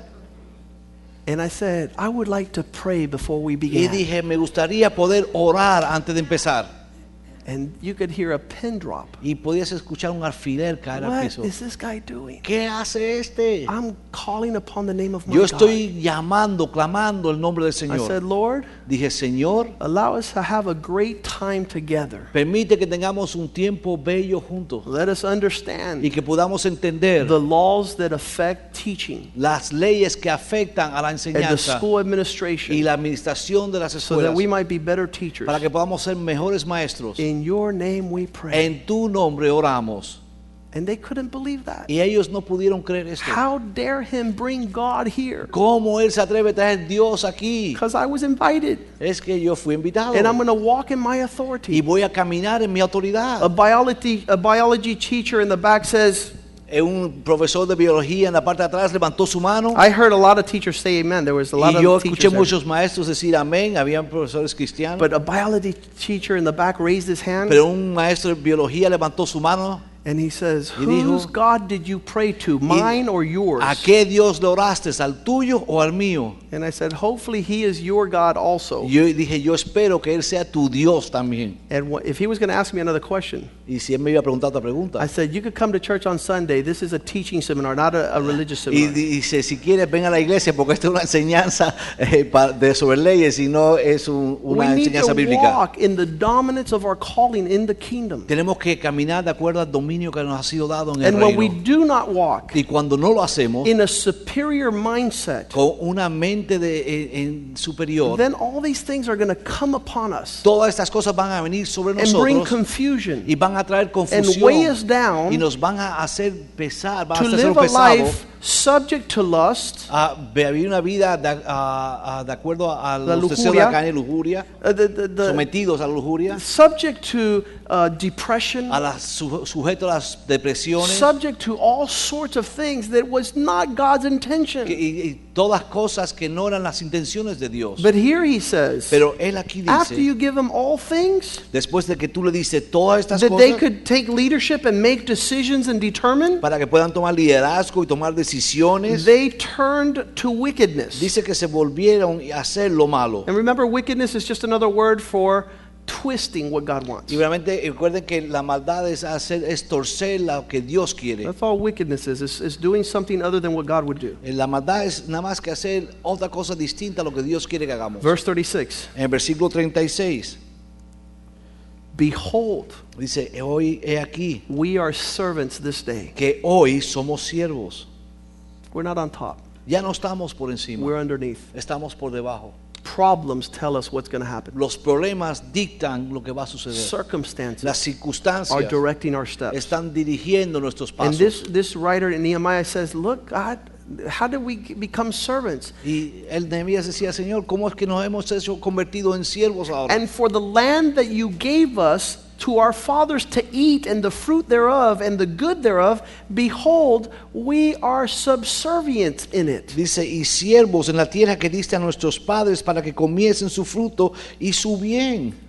Speaker 1: And I said, I would like to pray before we begin.
Speaker 2: Y dije, me gustaría poder orar antes de empezar.
Speaker 1: And you could hear a pin drop.
Speaker 2: Y podías escuchar un alfiler caer al
Speaker 1: What
Speaker 2: piso.
Speaker 1: is this guy doing?
Speaker 2: ¿Qué hace este?
Speaker 1: I'm calling upon the name of my
Speaker 2: Yo
Speaker 1: God.
Speaker 2: estoy llamando, clamando el nombre del
Speaker 1: I said,
Speaker 2: Señor.
Speaker 1: Lord,
Speaker 2: Dije, Señor,
Speaker 1: allow us to have a great time together.
Speaker 2: permite que tengamos un tiempo bello juntos
Speaker 1: Let us understand
Speaker 2: y que podamos entender
Speaker 1: the laws that affect teaching
Speaker 2: las leyes que afectan a la
Speaker 1: and the
Speaker 2: enseñanza
Speaker 1: school
Speaker 2: y
Speaker 1: administration
Speaker 2: la administración de las
Speaker 1: so that we might be better teachers.
Speaker 2: para que podamos ser mejores maestros.
Speaker 1: In your name we pray.
Speaker 2: En tu nombre oramos.
Speaker 1: And they couldn't believe that.
Speaker 2: Y ellos no pudieron creer esto.
Speaker 1: How dare him bring God here?
Speaker 2: ¿Cómo él se atreve a traer Dios aquí?
Speaker 1: Because I was invited.
Speaker 2: Es que yo fui invitado
Speaker 1: And I'm going to walk in my
Speaker 2: y
Speaker 1: authority.
Speaker 2: voy a caminar en mi
Speaker 1: A
Speaker 2: autoridad.
Speaker 1: biology, a biology teacher in the back says,
Speaker 2: Un profesor de biología en la parte de atrás levantó su mano.
Speaker 1: I heard a lot of teachers say amen. There was a lot
Speaker 2: y yo
Speaker 1: of
Speaker 2: escuché
Speaker 1: teachers
Speaker 2: muchos maestros decir amén. Habían profesores cristianos,
Speaker 1: But a biology teacher in the back raised his hand.
Speaker 2: Pero un maestro de biología levantó su mano
Speaker 1: And he says,
Speaker 2: Y dijo,
Speaker 1: Whose God did you pray to, mine or yours?
Speaker 2: ¿A qué Dios le oraste? ¿Al tuyo o al mío?
Speaker 1: And I said, Hopefully he is your God also.
Speaker 2: Y yo dije, yo espero que Él sea tu Dios también.
Speaker 1: And wh- if he was going to ask me another question,
Speaker 2: Y si Él me iba a preguntar otra pregunta.
Speaker 1: I said, You could come to church on Sunday. This is a teaching seminar, not a, a religious
Speaker 2: Y
Speaker 1: seminar.
Speaker 2: di- dice, si quieres, ven a la iglesia porque esta es una enseñanza eh, de sobre leyes y no es un-
Speaker 1: we
Speaker 2: una
Speaker 1: need to
Speaker 2: bíblica.
Speaker 1: walk in the dominance of our calling in the kingdom.
Speaker 2: Tenemos que caminar de acuerdo al dominio que nos ha sido dado en el
Speaker 1: And when we
Speaker 2: reino.
Speaker 1: do not walk
Speaker 2: Y cuando no lo hacemos
Speaker 1: in a superior mindset,
Speaker 2: con una mente de, en- en superior,
Speaker 1: then all these things are going to come upon us
Speaker 2: todas estas cosas van a venir sobre
Speaker 1: and bring
Speaker 2: nosotros
Speaker 1: confusion
Speaker 2: y van a traer
Speaker 1: and weigh us
Speaker 2: confusión
Speaker 1: down
Speaker 2: y nos van a hacer pesar, van
Speaker 1: to
Speaker 2: a hacer
Speaker 1: live a life subject to lust,
Speaker 2: a vivir una vida de, a- a- de acuerdo a
Speaker 1: La
Speaker 2: los deseos de
Speaker 1: lujuria.
Speaker 2: la carne y lujuria,
Speaker 1: uh, the, the, the,
Speaker 2: sometidos a la lujuria,
Speaker 1: subject to uh, depression,
Speaker 2: a las su- sujetos a las depresiones
Speaker 1: subject to all sorts of things that was not God's intention.
Speaker 2: que- y, y todas cosas que no eran las intenciones de Dios.
Speaker 1: But here he says,
Speaker 2: Pero él aquí dice, after
Speaker 1: you give them all things,
Speaker 2: después de que tú le dices todas estas
Speaker 1: that they could take leadership and make decisions and determine,
Speaker 2: para que puedan tomar liderazgo y tomar decisiones,
Speaker 1: they turned to wickedness.
Speaker 2: dice que se volvieron a hacer lo malo.
Speaker 1: And remember, wickedness is just another word for twisting what God wants.
Speaker 2: Y realmente recuerden que la maldad es hacer es torcer lo que Dios quiere.
Speaker 1: That's all wickedness is, is, is doing something other than what God would do.
Speaker 2: Eh, La maldad es nada más que hacer otra cosa distinta a lo que Dios quiere que hagamos.
Speaker 1: Verse 36
Speaker 2: En versículo 36
Speaker 1: Behold,
Speaker 2: dice, hoy he aquí
Speaker 1: we are servants this day.
Speaker 2: que hoy somos siervos.
Speaker 1: We're not on top,
Speaker 2: Ya no estamos por encima,
Speaker 1: we're underneath.
Speaker 2: estamos por debajo.
Speaker 1: Problems tell us what's going to happen,
Speaker 2: Los problemas dictan lo que va a suceder.
Speaker 1: circumstances
Speaker 2: Las circunstancias are
Speaker 1: directing our steps.
Speaker 2: están dirigiendo nuestros pasos.
Speaker 1: And this, this writer in Nehemiah says, Look, God, how did we become servants?
Speaker 2: Y el Nehemías decía, Señor, ¿cómo es que nos hemos hecho convertido en siervos ahora?
Speaker 1: And for the land that you gave us to our fathers to eat, and the fruit thereof, and the good thereof, behold, we are subservient in it.
Speaker 2: Dice, y siervos en la tierra que diste a nuestros padres para que comiesen su fruto y su bien.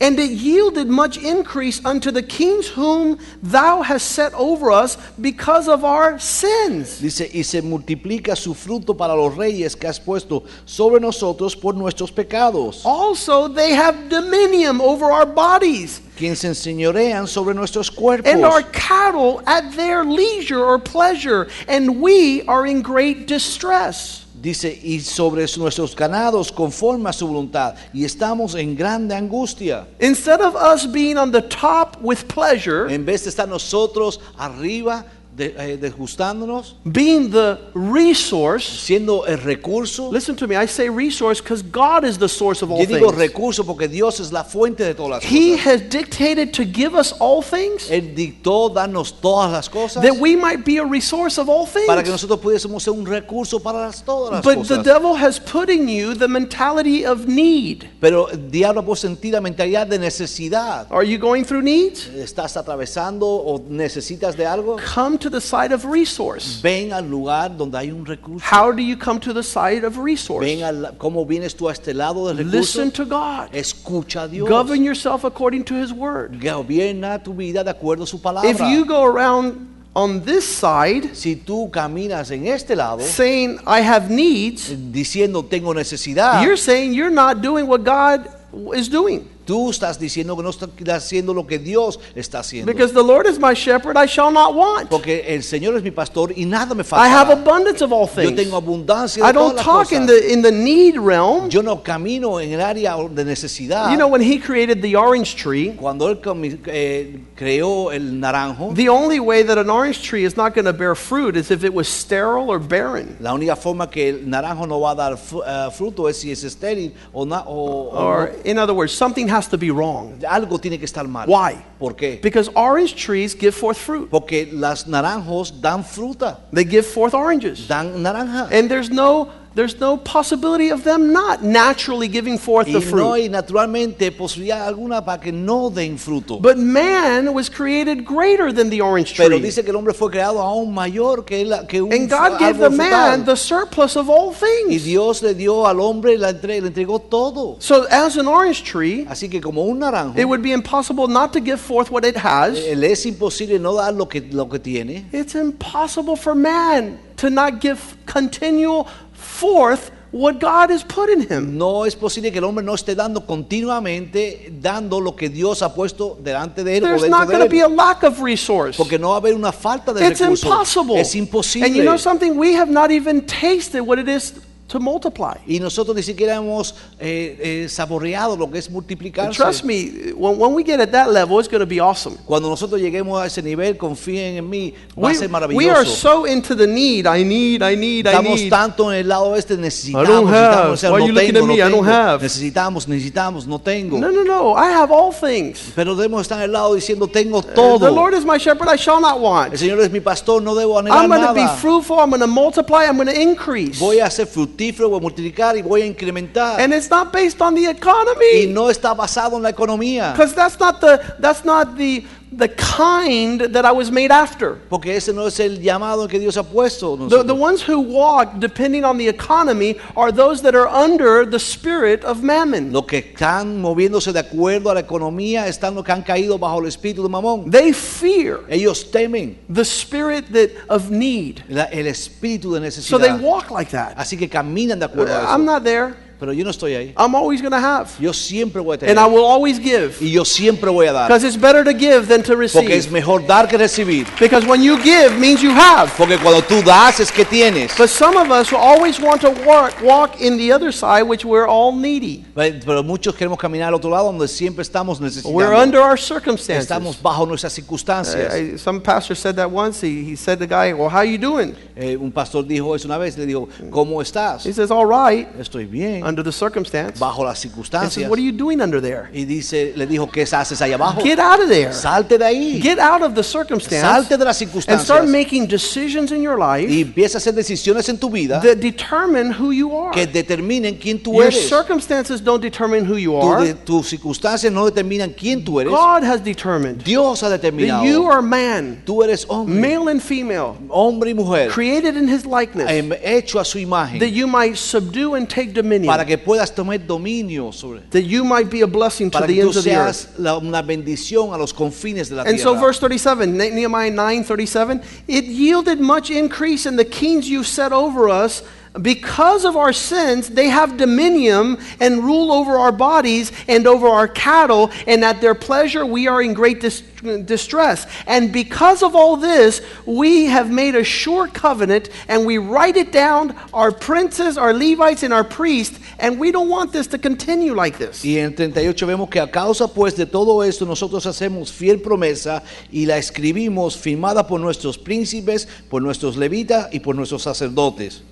Speaker 1: And it yielded much increase unto the kings whom thou hast set over us because of our sins.
Speaker 2: Dice, y se multiplica su fruto para los reyes que has puesto sobre nosotros por nuestros pecados,
Speaker 1: Also, they have dominion over our bodies,
Speaker 2: quienes se enseñorean sobre nuestros cuerpos.
Speaker 1: and our cattle at their leisure or pleasure, and we are in great distress.
Speaker 2: Dice, y sobre nuestros ganados conforme a su voluntad, y estamos en grande angustia.
Speaker 1: Instead of us being on the top with pleasure,
Speaker 2: En vez de estar nosotros arriba, de, eh, desgustándonos,
Speaker 1: being the resource,
Speaker 2: siendo el recurso.
Speaker 1: listen to me, I say resource because God is the source of all
Speaker 2: Yo digo
Speaker 1: things.
Speaker 2: recurso porque Dios es la fuente de todas las
Speaker 1: He
Speaker 2: cosas.
Speaker 1: has dictated to give us all things
Speaker 2: Él dictó darnos todas las cosas
Speaker 1: that we might be a resource of all
Speaker 2: para que
Speaker 1: things.
Speaker 2: nosotros pudiésemos ser un recurso para las, todas las
Speaker 1: But the
Speaker 2: cosas.
Speaker 1: devil has put in you the mentality of need.
Speaker 2: Pero el diablo por sentir la mentalidad de necesidad.
Speaker 1: Are you going through needs?
Speaker 2: ¿Estás atravesando o necesitas de algo?
Speaker 1: Come to the side of resource.
Speaker 2: Ven al lugar donde hay un recurso.
Speaker 1: How do you come to the side of resource?
Speaker 2: Ven al, cómo vienes tú a este lado del recurso.
Speaker 1: Listen to God.
Speaker 2: Escucha a Dios.
Speaker 1: Govern yourself according to His word.
Speaker 2: Gobierna tu vida de acuerdo a su palabra.
Speaker 1: If you go around on this side
Speaker 2: si tú caminas en este lado
Speaker 1: saying, I have needs,
Speaker 2: diciendo tengo necesidad,
Speaker 1: you're saying you're not doing what God is doing.
Speaker 2: Tú estás diciendo que no estás haciendo lo que Dios está haciendo.
Speaker 1: Because the Lord is my shepherd, I shall not want.
Speaker 2: Porque el Señor es mi pastor y nada me
Speaker 1: I have abundance of all
Speaker 2: Yo
Speaker 1: things.
Speaker 2: tengo abundancia
Speaker 1: I
Speaker 2: de todas
Speaker 1: don't
Speaker 2: las
Speaker 1: talk in the in the need realm.
Speaker 2: Yo no camino en el área de necesidad.
Speaker 1: You know, when he created the orange tree,
Speaker 2: Cuando él eh, creó el naranjo,
Speaker 1: the only way that an orange tree is not going to bear fruit is if it was sterile or barren.
Speaker 2: la única forma que el naranjo no va a dar eh, fruto es si es estéril o, na- o-
Speaker 1: Or, in other words, something has to be wrong.
Speaker 2: algo tiene que estar mal.
Speaker 1: Why?
Speaker 2: ¿Por qué?
Speaker 1: Because orange trees give forth fruit.
Speaker 2: Porque las naranjos dan fruta,
Speaker 1: They give forth oranges.
Speaker 2: dan naranja.
Speaker 1: And there's no there's no possibility of them not naturally giving forth
Speaker 2: Y
Speaker 1: the
Speaker 2: no
Speaker 1: fruit.
Speaker 2: hay naturalmente posibilidad alguna para que no den fruto.
Speaker 1: But man was created greater than the orange
Speaker 2: Pero
Speaker 1: tree.
Speaker 2: dice que el hombre fue creado aún mayor que, la- que un
Speaker 1: And God gave the man
Speaker 2: frutal.
Speaker 1: the surplus of all things. Y.
Speaker 2: Dios le dio al hombre, la entre- le entregó todo.
Speaker 1: So, as an orange tree,
Speaker 2: Así que como un naranjo,
Speaker 1: it would be impossible not to give forth what it has.
Speaker 2: eh, es imposible no dar lo que, lo que tiene.
Speaker 1: It's impossible for man to not give continual forth what God has put in him.
Speaker 2: No es posible que el hombre no esté dando continuamente, dando lo que Dios ha puesto delante de él o
Speaker 1: There's
Speaker 2: dentro
Speaker 1: not going to be
Speaker 2: él.
Speaker 1: a lack of resource.
Speaker 2: Porque no va a haber una falta de
Speaker 1: It's
Speaker 2: recursos.
Speaker 1: impossible.
Speaker 2: Es imposible.
Speaker 1: And you know something? We have not even tasted what it is to multiply.
Speaker 2: y nosotros ni siquiera hemos eh, eh, saboreado lo que es multiplicarse.
Speaker 1: Trust me, when, when we get at that level, it's going to be awesome.
Speaker 2: Cuando nosotros lleguemos a ese nivel, confíen en mí, va
Speaker 1: We,
Speaker 2: a ser maravilloso.
Speaker 1: we are so into the need. I need, I need, I
Speaker 2: Estamos
Speaker 1: need.
Speaker 2: tanto en el lado este, necesitamos,
Speaker 1: I don't
Speaker 2: necesitamos,
Speaker 1: have.
Speaker 2: o sea,
Speaker 1: Why are
Speaker 2: no
Speaker 1: you looking
Speaker 2: tengo,
Speaker 1: at
Speaker 2: no
Speaker 1: me? I don't have.
Speaker 2: necesitamos, necesitamos, no tengo.
Speaker 1: No, no, no. I have all things.
Speaker 2: Pero debemos estar en el lado diciendo, tengo
Speaker 1: The. Lord is my shepherd, I shall not want.
Speaker 2: El Señor es mi pastor, no debo anhelar
Speaker 1: I'm going to be fruitful, I'm going to multiply, I'm going to increase.
Speaker 2: Voy a ser fructífero, voy a multiplicar y voy a incrementar.
Speaker 1: And it's not based on the
Speaker 2: y
Speaker 1: economy.
Speaker 2: no está basado en la economía.
Speaker 1: Because that's not the that's not the the kind that I was made after.
Speaker 2: Porque ese no es el llamado que Dios ha puesto.
Speaker 1: The, the ones who walk depending on the economy are those that are under the spirit of mammon.
Speaker 2: Los que están moviéndose de acuerdo a la economía están los que han caído bajo el espíritu de Mamón.
Speaker 1: They fear
Speaker 2: Ellos temen
Speaker 1: the spirit that of need.
Speaker 2: la- el espíritu de
Speaker 1: So they walk like that.
Speaker 2: Así que caminan de acuerdo a
Speaker 1: I'm
Speaker 2: eso.
Speaker 1: not there.
Speaker 2: Pero yo no estoy ahí.
Speaker 1: I'm always going to have.
Speaker 2: Yo siempre voy a
Speaker 1: And I
Speaker 2: tener.
Speaker 1: will always give.
Speaker 2: Y yo siempre voy a dar.
Speaker 1: Because it's better to give than to
Speaker 2: Porque es
Speaker 1: receive.
Speaker 2: mejor dar que recibir.
Speaker 1: Because when you give means you have.
Speaker 2: Porque cuando tú das es que tienes.
Speaker 1: But some of us always want to walk, walk in the other side, which we're all needy.
Speaker 2: Pero muchos queremos caminar al otro lado donde siempre estamos
Speaker 1: We're
Speaker 2: necesitando.
Speaker 1: under our circumstances.
Speaker 2: Estamos bajo nuestras circunstancias.
Speaker 1: Uh, some pastor said that once. He, he said to the guy, Well, how you doing?
Speaker 2: Eh, un pastor dijo eso una vez, le dijo, ¿cómo estás?
Speaker 1: He says, All right,
Speaker 2: Estoy bien,
Speaker 1: under the circumstance.
Speaker 2: bajo las
Speaker 1: He says,
Speaker 2: circunstancias.
Speaker 1: What are you doing under there?
Speaker 2: Y dice, le dijo, ¿qué haces ahí abajo?
Speaker 1: Get out of there.
Speaker 2: Salte de ahí.
Speaker 1: Get out of the circumstance
Speaker 2: Salte de las
Speaker 1: and
Speaker 2: circunstancias.
Speaker 1: start making decisions in your life
Speaker 2: Y empieza a hacer decisiones en tu vida
Speaker 1: that determine who you are.
Speaker 2: que determinen quién tú
Speaker 1: Your
Speaker 2: eres.
Speaker 1: circumstances don't determine who you
Speaker 2: Tu-
Speaker 1: are.
Speaker 2: de- tus circunstancias no determinan quién tú eres.
Speaker 1: God has determined
Speaker 2: Dios ha
Speaker 1: that
Speaker 2: determinado.
Speaker 1: you are man,
Speaker 2: Tú eres hombre,
Speaker 1: male and female,
Speaker 2: hombre y mujer,
Speaker 1: created in his likeness,
Speaker 2: em, hecho a su imagen that
Speaker 1: you might subdue and take dominion,
Speaker 2: para que puedas tomar dominio sobre.
Speaker 1: that you might be a blessing to
Speaker 2: Para
Speaker 1: the
Speaker 2: que tú
Speaker 1: ends of the earth.
Speaker 2: la- una bendición a los confines de la
Speaker 1: And so, verse 37, Ne- Nehemiah 9 37, it yielded much increase in the kings you set over us. Because of our sins, they have dominion and rule over our bodies and over our cattle, and at their pleasure we are in great dis- distress. And because of all this, we have made a sure covenant, and we write it down, our princes, our Levites, and our priests, and we don't want this to continue like this.
Speaker 2: Y en 38 vemos que a causa pues de todo esto nosotros hacemos fiel promesa y la escribimos firmada por nuestros príncipes, por nuestros levitas y por nuestros sacerdotes.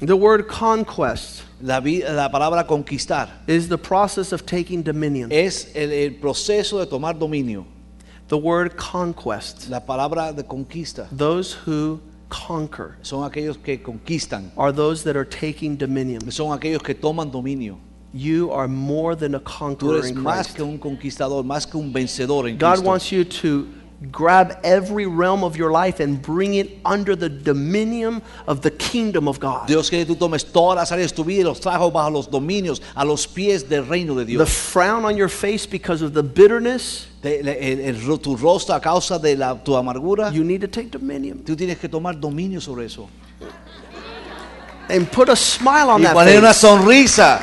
Speaker 1: The word conquest
Speaker 2: La, la palabra conquistar
Speaker 1: is the process of taking dominion.
Speaker 2: es el, el proceso de tomar dominio.
Speaker 1: The word conquest,
Speaker 2: La palabra de conquista
Speaker 1: those who conquer,
Speaker 2: son aquellos que conquistan,
Speaker 1: are those that are taking dominion.
Speaker 2: son aquellos que toman dominio.
Speaker 1: You are more than a conqueror Tú
Speaker 2: eres
Speaker 1: in
Speaker 2: más
Speaker 1: Christ.
Speaker 2: que un conquistador, más que un vencedor en
Speaker 1: God
Speaker 2: Cristo.
Speaker 1: wants you to grab every realm of your life and bring it under the dominion of the kingdom of God.
Speaker 2: Dios quiere que tú tomes todas las áreas de tu vida y los trajo bajo los dominios, a los pies del reino de
Speaker 1: The frown on your face because of the bitterness,
Speaker 2: Te- el- el- el tu rostro a causa de la, tu amargura,
Speaker 1: you need to take dominion
Speaker 2: tú tienes que tomar dominio sobre eso.
Speaker 1: and put a smile on
Speaker 2: Y
Speaker 1: that
Speaker 2: poner una
Speaker 1: face.
Speaker 2: sonrisa.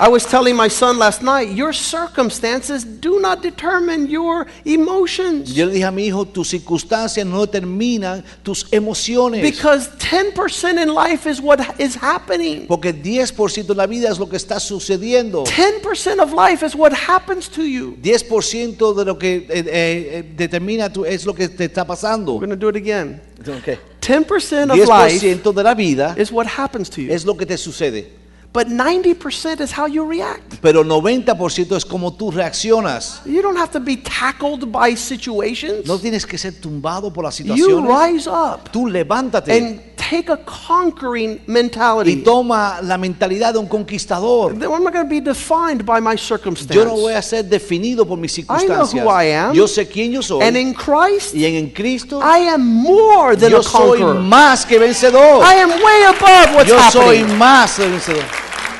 Speaker 1: I was telling my son last night, your circumstances do not determine your emotions.
Speaker 2: Yo le dije a mi hijo, tus circunstancias no determinan tus emociones.
Speaker 1: Because 10% in life is what is happening.
Speaker 2: Porque 10% de la vida es lo que está sucediendo.
Speaker 1: 10% of life is what happens to you.
Speaker 2: 10% de lo que eh, eh, determina tu, es lo que te está pasando.
Speaker 1: We're going to do it again.
Speaker 2: Okay.
Speaker 1: 10% of life
Speaker 2: 10% de la vida
Speaker 1: is what happens to you.
Speaker 2: es lo que te sucede.
Speaker 1: But 90% is how you react.
Speaker 2: Pero 90% es como tú reaccionas.
Speaker 1: You don't have to be tackled by situations.
Speaker 2: No tienes que ser tumbado por las
Speaker 1: You
Speaker 2: situaciones.
Speaker 1: rise up
Speaker 2: Tú levántate
Speaker 1: and take a conquering
Speaker 2: y
Speaker 1: mentality.
Speaker 2: toma la mentalidad de un conquistador.
Speaker 1: Then I'm not going to be defined by my circumstance.
Speaker 2: Yo no voy a ser definido por mis circunstancias.
Speaker 1: who I am.
Speaker 2: Yo sé quién yo soy.
Speaker 1: and in Christ,
Speaker 2: y en, en Cristo
Speaker 1: I am more than
Speaker 2: yo
Speaker 1: a
Speaker 2: soy
Speaker 1: conqueror.
Speaker 2: más que vencedor.
Speaker 1: I am way above what's
Speaker 2: Yo soy
Speaker 1: happening.
Speaker 2: más que vencedor.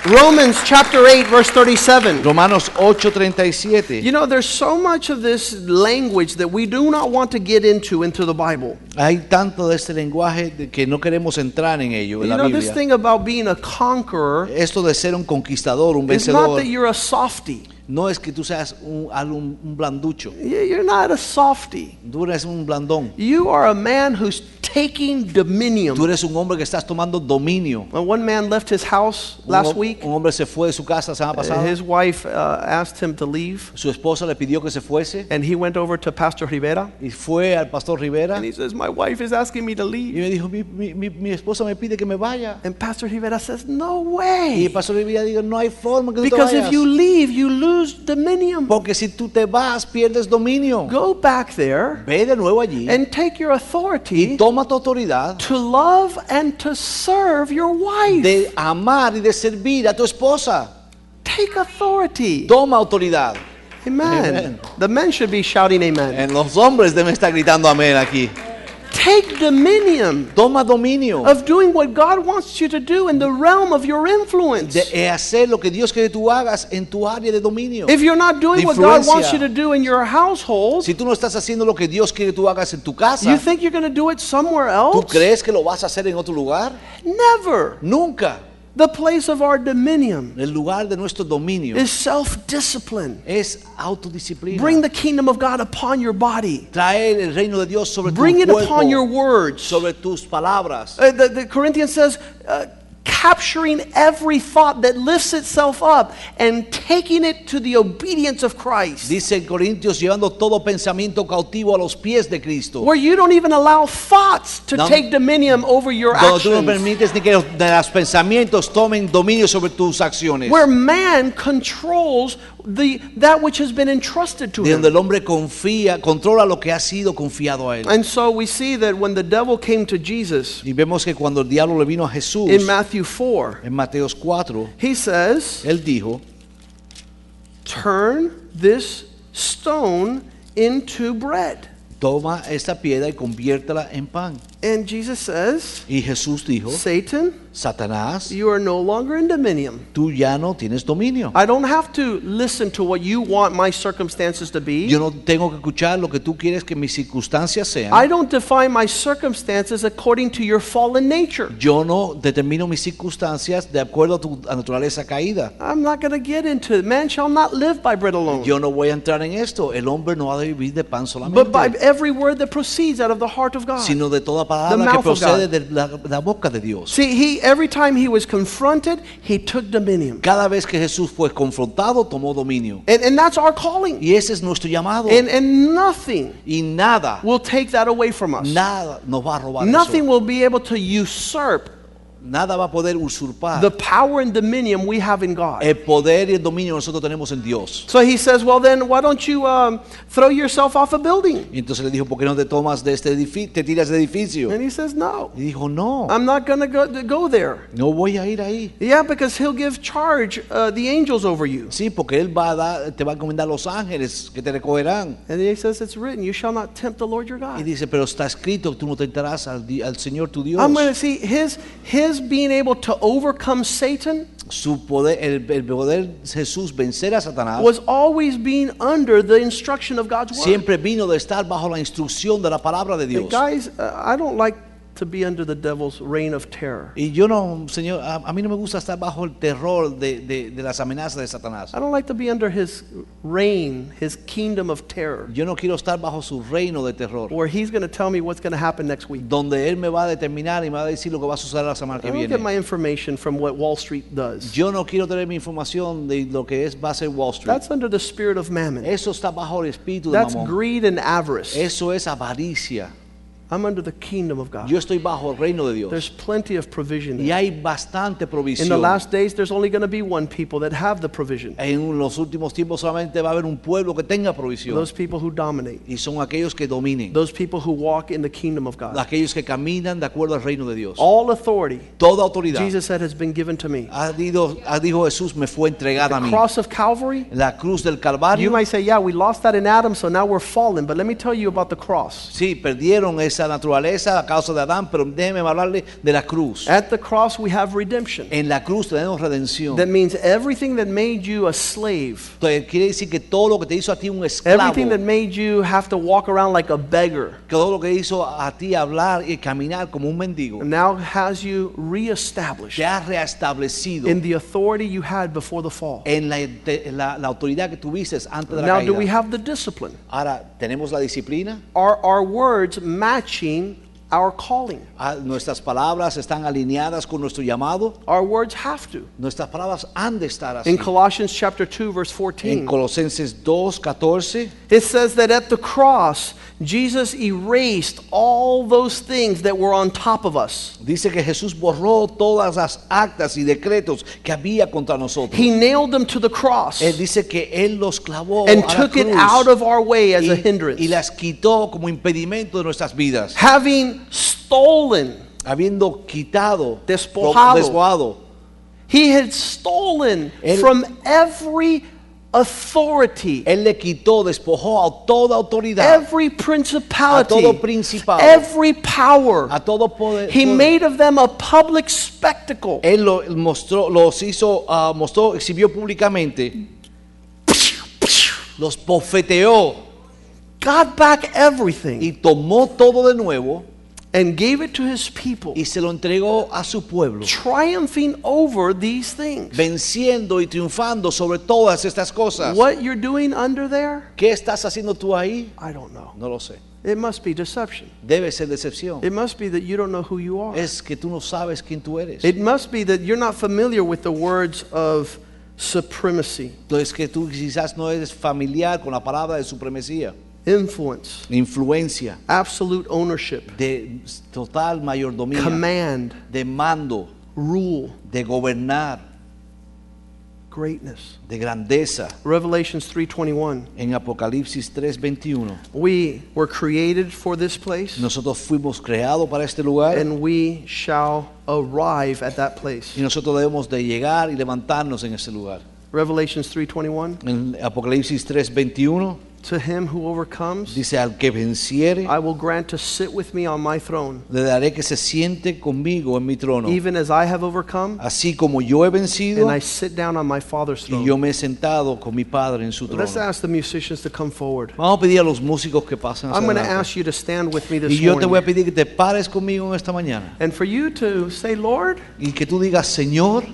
Speaker 1: Romans chapter 8, verse 37.
Speaker 2: Romanos 8:37.
Speaker 1: You know, there's so much of this language that we do not want to get into into the Bible.
Speaker 2: Hay tanto de este lenguaje que no queremos entrar en ello en
Speaker 1: You
Speaker 2: la
Speaker 1: know, this thing about being a conqueror
Speaker 2: Esto de ser un conquistador, un
Speaker 1: is not
Speaker 2: vencedor,
Speaker 1: that you're a softie.
Speaker 2: No es que tú seas un, un blanducho.
Speaker 1: You- You're not a softie.
Speaker 2: Tú eres un blandón.
Speaker 1: You are a man who's taking
Speaker 2: Tú
Speaker 1: dominion.
Speaker 2: eres un hombre que estás tomando dominio.
Speaker 1: When one man left his house last week,
Speaker 2: un hombre se fue de su casa la semana pasada.
Speaker 1: his wife uh, asked him to leave,
Speaker 2: Su esposa le pidió que se fuese
Speaker 1: and he went over to Pastor Rivera,
Speaker 2: y fue al pastor Rivera
Speaker 1: and he says, "My wife is asking me to
Speaker 2: y
Speaker 1: leave."
Speaker 2: me dijo, mi, mi- mi- esposa me pide que me vaya.
Speaker 1: And Pastor Rivera says, "No
Speaker 2: Y
Speaker 1: way."
Speaker 2: el pastor Rivera dijo, no hay forma que tú te
Speaker 1: Because if
Speaker 2: vayas.
Speaker 1: you leave, you lose dominion.
Speaker 2: Porque si tú te vas, pierdes dominio.
Speaker 1: Go back there
Speaker 2: Ve de nuevo allí
Speaker 1: and take your
Speaker 2: y
Speaker 1: authority
Speaker 2: toma tu autoridad
Speaker 1: to love and to serve your wife.
Speaker 2: de amar y de servir a tu esposa.
Speaker 1: Take authority.
Speaker 2: Toma autoridad.
Speaker 1: Amen.
Speaker 2: Amen.
Speaker 1: The men should be shouting amen.
Speaker 2: En los hombres deben estar gritando amén aquí.
Speaker 1: Take dominion
Speaker 2: Toma dominio
Speaker 1: of doing what God wants you to do in the realm of your influence.
Speaker 2: de eh, hacer lo que Dios quiere que tú hagas en tu área de dominio.
Speaker 1: If you're not doing what God wants you to do in your household,
Speaker 2: Si tú no estás haciendo lo que Dios quiere que tú hagas en tu casa,
Speaker 1: you think you're going to do it somewhere
Speaker 2: ¿tú
Speaker 1: else?
Speaker 2: crees que lo vas a hacer en otro lugar?
Speaker 1: Never.
Speaker 2: Nunca.
Speaker 1: The place of our dominion
Speaker 2: El lugar de nuestro dominio
Speaker 1: is self discipline.
Speaker 2: es autodisciplina.
Speaker 1: Bring the kingdom of God upon your body,
Speaker 2: Traer el reino de Dios sobre
Speaker 1: bring
Speaker 2: tu
Speaker 1: it
Speaker 2: cuerpo,
Speaker 1: upon your words.
Speaker 2: sobre tus palabras.
Speaker 1: Uh, the, the Corinthians says, uh, capturing every thought that lifts itself up and taking it to the obedience of Christ.
Speaker 2: Dice Corintios, llevando todo pensamiento cautivo a los pies de Cristo.
Speaker 1: Where you don't even allow thoughts to
Speaker 2: No.
Speaker 1: take dominion over your
Speaker 2: Donde tú no permites ni que los, los pensamientos tomen dominio sobre tus acciones.
Speaker 1: Where man controls the, that which has been entrusted to
Speaker 2: De donde
Speaker 1: him.
Speaker 2: el hombre confía, controla lo que ha sido confiado a él.
Speaker 1: And so we see that when the devil came to Jesus
Speaker 2: Y vemos que cuando el diablo le vino a Jesús
Speaker 1: in Matthew 4,
Speaker 2: en Mateos 4,
Speaker 1: he says,
Speaker 2: él dijo,
Speaker 1: Turn this stone into bread.
Speaker 2: toma esta piedra y conviértela en pan.
Speaker 1: And Jesus says,
Speaker 2: Y Jesús dijo,
Speaker 1: Satan,
Speaker 2: Satanás,
Speaker 1: you are no longer in dominion.
Speaker 2: tú ya no tienes dominio.
Speaker 1: I don't have to listen to what you want my circumstances to be.
Speaker 2: Yo no tengo que escuchar lo que tú quieres que mis circunstancias sean.
Speaker 1: I don't define my circumstances according to your fallen nature.
Speaker 2: Yo no determino mis circunstancias de acuerdo a tu naturaleza caída.
Speaker 1: I'm not going to get into it. Man shall not live by bread alone,
Speaker 2: Yo no voy a entrar en esto. El hombre no ha de vivir de pan
Speaker 1: but by every word that proceeds out of the heart of God.
Speaker 2: sino de toda palabra que procede de la, la boca de Dios.
Speaker 1: See, he every time he was confronted, he took dominion.
Speaker 2: Cada vez que Jesús fue confrontado, tomó dominio.
Speaker 1: And, and that's our calling.
Speaker 2: Y ese es nuestro llamado.
Speaker 1: And, and nothing
Speaker 2: Y nada,
Speaker 1: will take that away from us.
Speaker 2: nada nos va a robar
Speaker 1: Nothing
Speaker 2: eso.
Speaker 1: will be able to usurp
Speaker 2: Nada va a poder usurpar
Speaker 1: the power and dominion we have in God.
Speaker 2: el poder y el dominio nosotros tenemos en Dios.
Speaker 1: So he says, Well, then, why don't you um, throw yourself off a building?
Speaker 2: Y entonces le dijo, ¿por qué no te tomas de este edificio, te tiras de edificio?
Speaker 1: And he says, No,
Speaker 2: Y dijo, no,
Speaker 1: I'm not going to go, to go there.
Speaker 2: no voy a ir ahí.
Speaker 1: Yeah, because he'll give charge uh, the angels over you.
Speaker 2: Sí, porque él va a dar, te va a encomendar los ángeles que te recogerán.
Speaker 1: And he says, It's written, You shall not tempt the Lord your God.
Speaker 2: Y dice, pero está escrito, tú no tentarás al, al Señor tu Dios.
Speaker 1: I'm going to see his, his being able to overcome Satan
Speaker 2: Su poder, el, el poder Jesús vencer a Satanás
Speaker 1: was always being under the instruction of God's word.
Speaker 2: siempre vino de estar bajo la instrucción de la palabra de
Speaker 1: Hey,
Speaker 2: Dios.
Speaker 1: guys, uh, I don't like to be under the devil's reign of terror.
Speaker 2: Y yo no, Señor, a, a mí no me gusta estar bajo el terror de, de- de las amenazas de Satanás.
Speaker 1: I don't like to be under his reign, his kingdom of terror,
Speaker 2: Yo no quiero estar bajo su reino de terror,
Speaker 1: where he's going to tell me what's going to happen next week.
Speaker 2: donde Él me va a determinar y me va a decir lo que va a suceder la semana
Speaker 1: I
Speaker 2: que
Speaker 1: don't get
Speaker 2: viene.
Speaker 1: my information from what Wall Street does.
Speaker 2: Yo no quiero tener mi información de lo que es va a ser Wall Street.
Speaker 1: That's under the spirit of mammon.
Speaker 2: Eso está bajo el espíritu de
Speaker 1: That's
Speaker 2: Mamón.
Speaker 1: greed and avarice.
Speaker 2: Eso es avaricia.
Speaker 1: I'm under the kingdom of God.
Speaker 2: Yo estoy bajo el reino de Dios.
Speaker 1: There's plenty of provision.
Speaker 2: Y
Speaker 1: there.
Speaker 2: hay bastante
Speaker 1: In the
Speaker 2: provisión.
Speaker 1: last days, there's only going to be one people that have the provision.
Speaker 2: En los últimos tiempos solamente va a haber un pueblo que tenga provisión.
Speaker 1: Those people who dominate.
Speaker 2: Y son aquellos que dominen.
Speaker 1: Those people who walk in the kingdom of God.
Speaker 2: Aquellos que caminan de acuerdo al reino de Dios.
Speaker 1: All authority,
Speaker 2: Toda autoridad.
Speaker 1: Jesus said, has been given to me.
Speaker 2: Ha dicho, ha Jesús, me fue entregada a
Speaker 1: The
Speaker 2: mí.
Speaker 1: cross of Calvary,
Speaker 2: La cruz del
Speaker 1: you
Speaker 2: Calvario.
Speaker 1: might say, yeah, we lost that in Adam, so now we're fallen. But let me tell you about the cross.
Speaker 2: Sí, perdieron esa naturaleza a causa de Adán, pero déjeme hablarle de la cruz.
Speaker 1: At the cross, we have redemption.
Speaker 2: En la cruz tenemos redención.
Speaker 1: That means everything that made you a slave,
Speaker 2: Entonces, quiere decir que todo lo que te hizo a ti un esclavo,
Speaker 1: everything that made you have to walk around like a beggar,
Speaker 2: todo lo que hizo a ti hablar y caminar como un mendigo,
Speaker 1: now has you reestablished
Speaker 2: te ha reestablecido
Speaker 1: in the authority you had before the fall.
Speaker 2: en la, la- la autoridad que tuviste antes de la
Speaker 1: Now, do we have the discipline?
Speaker 2: Ahora, ¿tenemos la disciplina?
Speaker 1: Are our words Martin our calling?
Speaker 2: Ah, ¿Nuestras palabras están alineadas con nuestro llamado?
Speaker 1: Our words have to.
Speaker 2: Nuestras palabras han de estar así.
Speaker 1: In Colossians chapter 2 verse 14.
Speaker 2: En Colosenses 2, 14,
Speaker 1: it says that at the cross Jesus erased all those things that were on top of us.
Speaker 2: dice que Jesús borró todas las actas y decretos que había contra nosotros.
Speaker 1: He nailed them to the cross
Speaker 2: Él dice que Él los clavó
Speaker 1: and
Speaker 2: a la
Speaker 1: took it out of our way as
Speaker 2: y,
Speaker 1: a hindrance.
Speaker 2: y las quitó como impedimento de nuestras vidas,
Speaker 1: Having stolen,
Speaker 2: habiendo quitado,
Speaker 1: Despojado.
Speaker 2: despojado.
Speaker 1: he had stolen
Speaker 2: Él-
Speaker 1: from every authority,
Speaker 2: Él le quitó, despojó a toda autoridad,
Speaker 1: every principality,
Speaker 2: A todo principado.
Speaker 1: every power.
Speaker 2: a todo poder.
Speaker 1: He
Speaker 2: poder.
Speaker 1: made of them a public spectacle.
Speaker 2: Él lo mostró, los hizo, ah, mostró, exhibió públicamente, los bofeteó
Speaker 1: got back everything
Speaker 2: y tomó todo de nuevo
Speaker 1: and gave it to his people,
Speaker 2: y se lo entregó a su pueblo,
Speaker 1: triumphing over these things.
Speaker 2: venciendo y triunfando sobre todas estas cosas.
Speaker 1: What you're doing under there,
Speaker 2: ¿Qué estás haciendo tú ahí?
Speaker 1: I don't know.
Speaker 2: No lo sé.
Speaker 1: It must be deception.
Speaker 2: Debe ser decepción.
Speaker 1: It must be that you don't know who you are.
Speaker 2: Es que tú no sabes quién tú eres.
Speaker 1: It must be that you're not familiar with the words of supremacy,
Speaker 2: Entonces que tú quizás no eres familiar con la palabra de supremacía,
Speaker 1: influence,
Speaker 2: influencia,
Speaker 1: absolute ownership,
Speaker 2: de total mayordomía,
Speaker 1: command,
Speaker 2: de mando,
Speaker 1: rule,
Speaker 2: de gobernar,
Speaker 1: greatness.
Speaker 2: de grandeza.
Speaker 1: Revelations 3:21.
Speaker 2: En Apocalipsis 3:21,
Speaker 1: We were created for this place
Speaker 2: nosotros fuimos creados para este lugar
Speaker 1: and we shall arrive at that place.
Speaker 2: y nosotros debemos de llegar y levantarnos en ese lugar.
Speaker 1: Revelations 3:21.
Speaker 2: En Apocalipsis 3:21
Speaker 1: To him who overcomes,
Speaker 2: dice al que venciere,
Speaker 1: I will grant to sit with me on my throne,
Speaker 2: le daré que se siente conmigo en mi trono,
Speaker 1: even as I have overcome,
Speaker 2: así como yo he vencido
Speaker 1: and I sit down on my Father's
Speaker 2: y yo
Speaker 1: throne.
Speaker 2: me he sentado con mi Padre en su trono.
Speaker 1: Let's ask the musicians to come forward.
Speaker 2: Vamos a pedir a los músicos que pasen
Speaker 1: I'm going to ask you to stand with me
Speaker 2: Y
Speaker 1: this
Speaker 2: yo te voy a
Speaker 1: morning.
Speaker 2: pedir que te pares conmigo en esta mañana
Speaker 1: And for you to say, Lord,
Speaker 2: y que tú digas, Señor,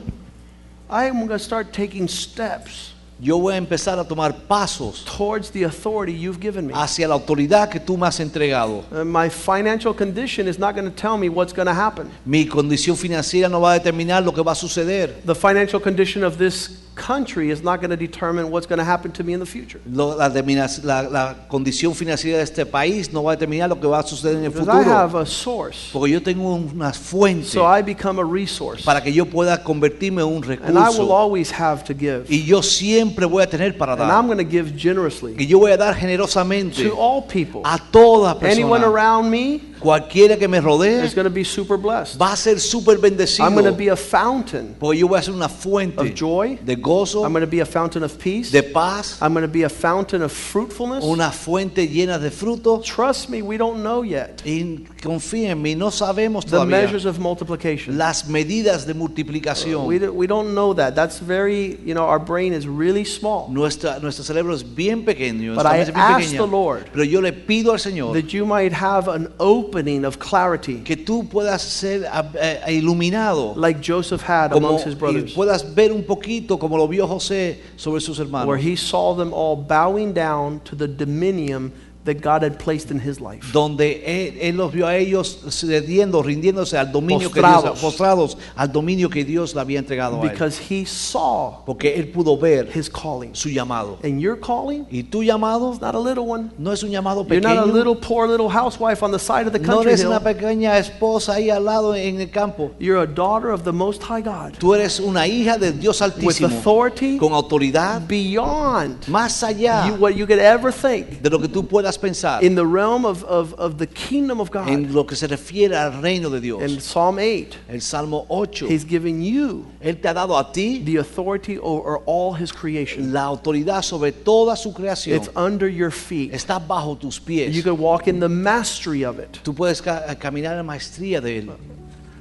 Speaker 1: I am going to start taking steps
Speaker 2: yo voy a empezar a tomar pasos
Speaker 1: towards the authority you've given me.
Speaker 2: hacia la autoridad que tú me has entregado.
Speaker 1: Uh, my financial condition is not going to tell me what's going to happen.
Speaker 2: Mi condición financiera no va a determinar lo que va a suceder.
Speaker 1: The financial condition of this country is not going to determine what's going to happen to me in the future.
Speaker 2: La, determina- la- la condición financiera de este país no va a determinar lo que va a suceder en el
Speaker 1: Because I have a source.
Speaker 2: Porque yo tengo una fuente
Speaker 1: So I become a resource.
Speaker 2: para que yo pueda convertirme en un
Speaker 1: And I will always have to give.
Speaker 2: Y yo siempre voy a tener para
Speaker 1: And I'm
Speaker 2: dar.
Speaker 1: going to give generously
Speaker 2: Que yo voy a dar generosamente
Speaker 1: to all people.
Speaker 2: a toda
Speaker 1: Anyone
Speaker 2: persona.
Speaker 1: around me
Speaker 2: Cualquiera que me rodee
Speaker 1: is going to be super blessed.
Speaker 2: va a ser súper bendecido.
Speaker 1: I'm going to be a fountain
Speaker 2: Porque yo voy a ser una fuente
Speaker 1: of joy.
Speaker 2: de gozo,
Speaker 1: I'm going to be a fountain of peace.
Speaker 2: de paz,
Speaker 1: I'm going to be a fountain of fruitfulness.
Speaker 2: una fuente llena de frutos.
Speaker 1: Trust me, we don't know yet
Speaker 2: Y confía en mí, no sabemos
Speaker 1: the
Speaker 2: todavía
Speaker 1: measures of multiplication.
Speaker 2: las medidas de multiplicación.
Speaker 1: We, don't- we don't know that. That's very, you know, our brain is really small.
Speaker 2: Nuestra, nuestro cerebro es bien pequeño,
Speaker 1: But
Speaker 2: nuestra
Speaker 1: I
Speaker 2: mente es bien
Speaker 1: ask
Speaker 2: pequeña.
Speaker 1: the Lord
Speaker 2: pero yo le pido al Señor
Speaker 1: That you might have an opening of clarity.
Speaker 2: Que tú puedas ser eh, iluminado.
Speaker 1: Like Joseph had
Speaker 2: como,
Speaker 1: amongst his
Speaker 2: y
Speaker 1: brothers,
Speaker 2: puedas ver un poquito como lo vio José sobre sus hermanos.
Speaker 1: where he saw them all bowing down to the dominion that God had placed in his life.
Speaker 2: donde él, él los vio a ellos cediendo, rindiéndose al dominio que Dios,
Speaker 1: Postrados.
Speaker 2: al dominio que Dios le había entregado a él.
Speaker 1: Because he saw
Speaker 2: Porque él pudo ver
Speaker 1: his calling.
Speaker 2: su llamado.
Speaker 1: And your calling
Speaker 2: Y tu llamado
Speaker 1: is not a little one.
Speaker 2: no es un llamado
Speaker 1: You're not a
Speaker 2: pequeño.
Speaker 1: little poor little housewife on the side of the
Speaker 2: No
Speaker 1: country
Speaker 2: eres una pequeña esposa ahí al lado en el campo.
Speaker 1: You're a daughter of the Most High God
Speaker 2: Tú eres una hija del Dios
Speaker 1: with
Speaker 2: Altísimo
Speaker 1: authority
Speaker 2: con autoridad
Speaker 1: beyond
Speaker 2: más allá
Speaker 1: you, what you could ever think
Speaker 2: de lo que tú puedas pensar
Speaker 1: in the realm of, of, of the kingdom of God.
Speaker 2: en lo que se refiere al reino de Dios.
Speaker 1: In Psalm 8,
Speaker 2: El Salmo 8,
Speaker 1: He's giving you
Speaker 2: Él te ha dado a ti
Speaker 1: the authority over all His creation.
Speaker 2: la autoridad sobre toda su creación.
Speaker 1: It's under your feet.
Speaker 2: Está bajo tus pies.
Speaker 1: You can walk in the mastery of it.
Speaker 2: Tú puedes ca- caminar en maestría de Él.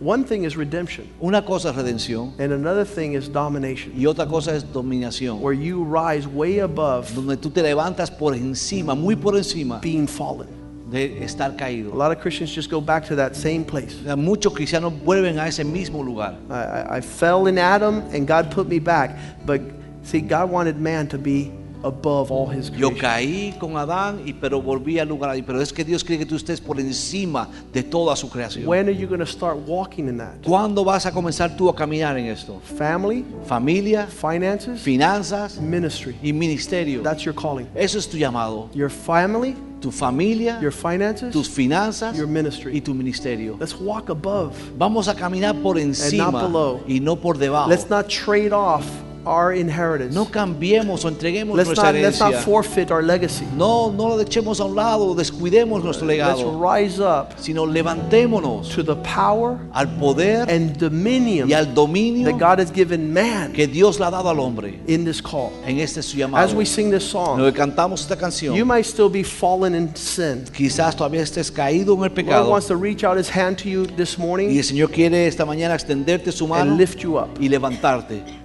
Speaker 1: One thing is redemption,
Speaker 2: Una cosa es redención
Speaker 1: and another thing is domination,
Speaker 2: y otra cosa es dominación.
Speaker 1: where you rise way above
Speaker 2: Donde tú te levantas por encima, muy por encima
Speaker 1: being fallen.
Speaker 2: de estar caído.
Speaker 1: A lot of Christians just go back to that same place.
Speaker 2: Muchos cristianos vuelven a ese mismo lugar.
Speaker 1: I, I, I fell in Adam, and God put me back. But see, God wanted man to be above all his
Speaker 2: Yo caí con Adán, y, pero volví al lugar. Pero es que Dios quiere que tú estés por encima de toda su creación.
Speaker 1: When are you going to start walking in that?
Speaker 2: ¿Cuándo vas a comenzar tú a caminar en esto?
Speaker 1: Family,
Speaker 2: Familia,
Speaker 1: finances,
Speaker 2: finanzas
Speaker 1: ministry.
Speaker 2: y ministerio.
Speaker 1: That's your calling.
Speaker 2: Eso es tu llamado.
Speaker 1: Your family,
Speaker 2: Tu familia,
Speaker 1: your finances,
Speaker 2: tus finanzas
Speaker 1: your ministry.
Speaker 2: y tu ministerio.
Speaker 1: Let's walk above.
Speaker 2: Vamos a caminar por encima
Speaker 1: below.
Speaker 2: y no por debajo.
Speaker 1: Let's not trade off our inheritance.
Speaker 2: No cambiemos o entreguemos
Speaker 1: Let's
Speaker 2: nuestra
Speaker 1: not, let's not
Speaker 2: herencia.
Speaker 1: forfeit our legacy.
Speaker 2: No, no lo echemos a un lado, descuidemos nuestro
Speaker 1: Let's
Speaker 2: legado,
Speaker 1: rise up
Speaker 2: sino levantémonos
Speaker 1: to the power
Speaker 2: al poder
Speaker 1: and dominion
Speaker 2: y al dominio
Speaker 1: that God has given man
Speaker 2: que Dios le ha dado al hombre
Speaker 1: in this call.
Speaker 2: en este su
Speaker 1: As
Speaker 2: llamado.
Speaker 1: we sing this song,
Speaker 2: que cantamos esta
Speaker 1: you
Speaker 2: canción,
Speaker 1: might still be fallen in sin.
Speaker 2: quizás todavía estés caído en el
Speaker 1: God
Speaker 2: pecado
Speaker 1: wants to reach out his hand to you this
Speaker 2: y
Speaker 1: morning
Speaker 2: el Señor quiere esta mañana extenderte su mano
Speaker 1: and lift you up.
Speaker 2: y levantarte.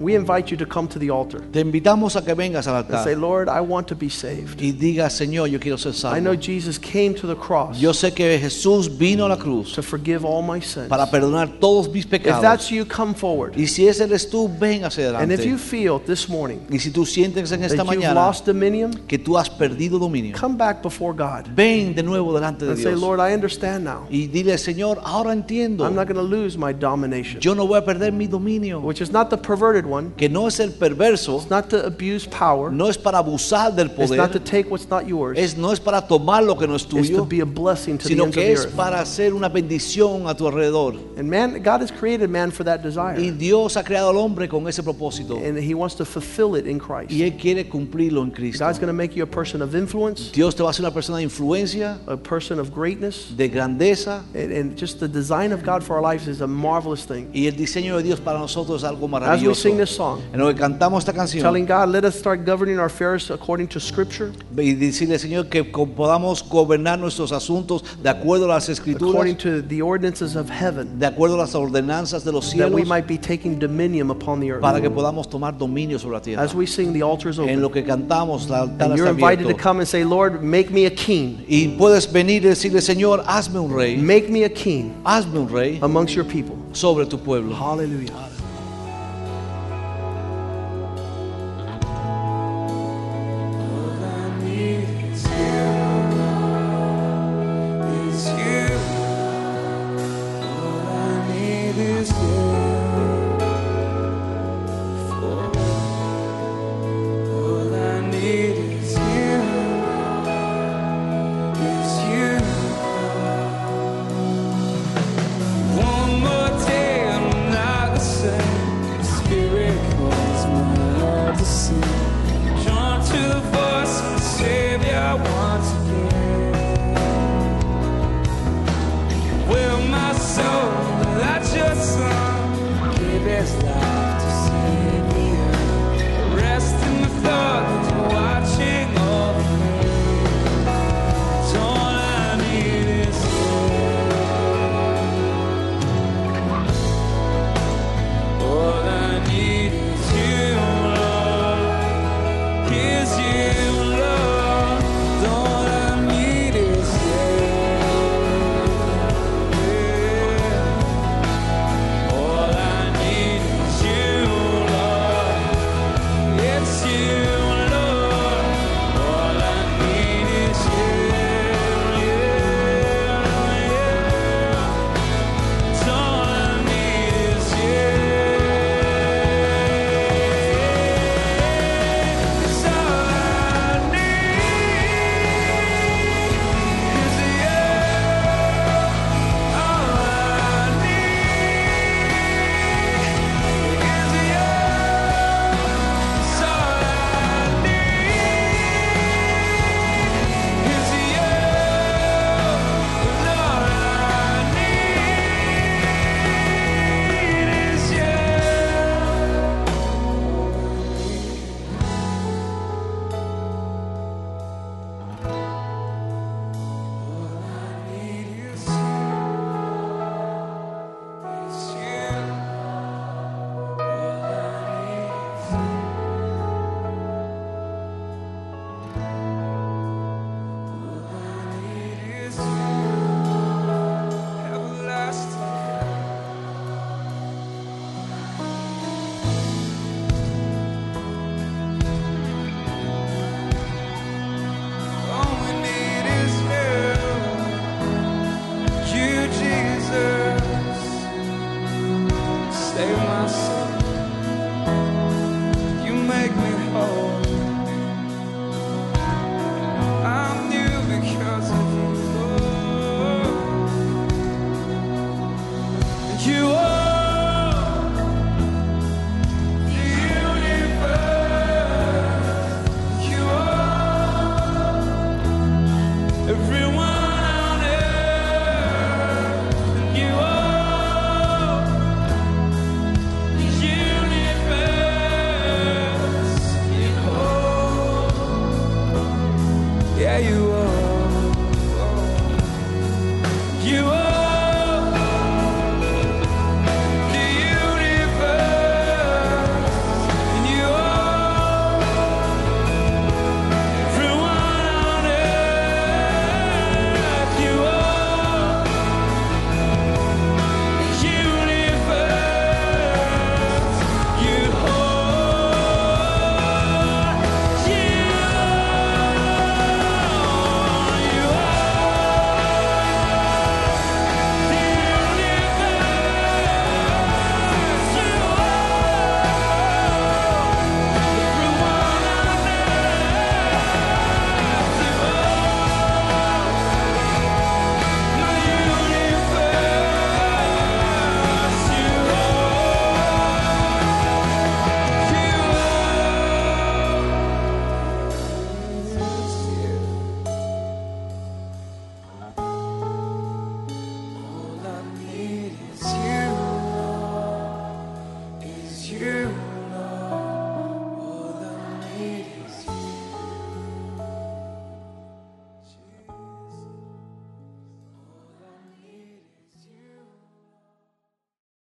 Speaker 1: We invite you to come to the altar
Speaker 2: Te invitamos a que vengas al
Speaker 1: and say, Lord, I want to be saved.
Speaker 2: y digas, Señor, yo quiero ser
Speaker 1: I know. Jesus came to the cross
Speaker 2: Yo sé que Jesús vino a la cruz
Speaker 1: to forgive all my sins.
Speaker 2: para perdonar todos mis pecados.
Speaker 1: If that's you, come forward.
Speaker 2: Y si ese eres tú, ven hacia
Speaker 1: And if you feel this morning
Speaker 2: Y si tú sientes en esta
Speaker 1: that you've
Speaker 2: mañana
Speaker 1: lost dominion,
Speaker 2: que tú has perdido dominio,
Speaker 1: come back before God
Speaker 2: ven de nuevo delante de
Speaker 1: and say, Lord, I understand now.
Speaker 2: y dile, Señor, ahora entiendo.
Speaker 1: I'm not going to lose my domination,
Speaker 2: Yo no voy a perder mi dominio,
Speaker 1: which is not the perverted one.
Speaker 2: que no es el perverso,
Speaker 1: It's not to abuse power.
Speaker 2: no es para abusar del
Speaker 1: It's not to
Speaker 2: poder,
Speaker 1: take what's not yours.
Speaker 2: es, no es para tomar lo que no es
Speaker 1: It's to
Speaker 2: tuyo,
Speaker 1: be a blessing to the
Speaker 2: sino
Speaker 1: of
Speaker 2: que
Speaker 1: the
Speaker 2: es
Speaker 1: earth.
Speaker 2: para hacer una bendición a tu alrededor.
Speaker 1: And man, God has created man for that
Speaker 2: Y
Speaker 1: desire.
Speaker 2: Dios ha creado al hombre con ese propósito
Speaker 1: And he wants to fulfill it in Christ.
Speaker 2: y Él quiere cumplirlo en Cristo.
Speaker 1: God's going to make you a person of influence,
Speaker 2: Dios te va a hacer una persona de influencia,
Speaker 1: a person of greatness.
Speaker 2: de grandeza,
Speaker 1: And, and just the design of God for our lives is a marvelous thing.
Speaker 2: y el diseño de Dios para nosotros es algo maravilloso.
Speaker 1: This song,
Speaker 2: En lo que cantamos esta canción
Speaker 1: telling God, let us start governing our affairs according to Scripture,
Speaker 2: y decirle, Señor, que podamos gobernar nuestros asuntos de acuerdo a las escrituras,
Speaker 1: according to the ordinances of heaven,
Speaker 2: de acuerdo a las ordenanzas de los cielos.
Speaker 1: that we might be taking dominion upon the earth.
Speaker 2: para que podamos tomar dominio sobre la tierra.
Speaker 1: As we sing, the altar is
Speaker 2: En lo que cantamos, la altar está
Speaker 1: you're invited to come and say, Lord, make me a king.
Speaker 2: Y puedes venir y decirle, Señor, hazme un rey,
Speaker 1: Make me a king
Speaker 2: hazme un rey
Speaker 1: amongst your people.
Speaker 2: sobre tu pueblo.
Speaker 1: Hallelujah.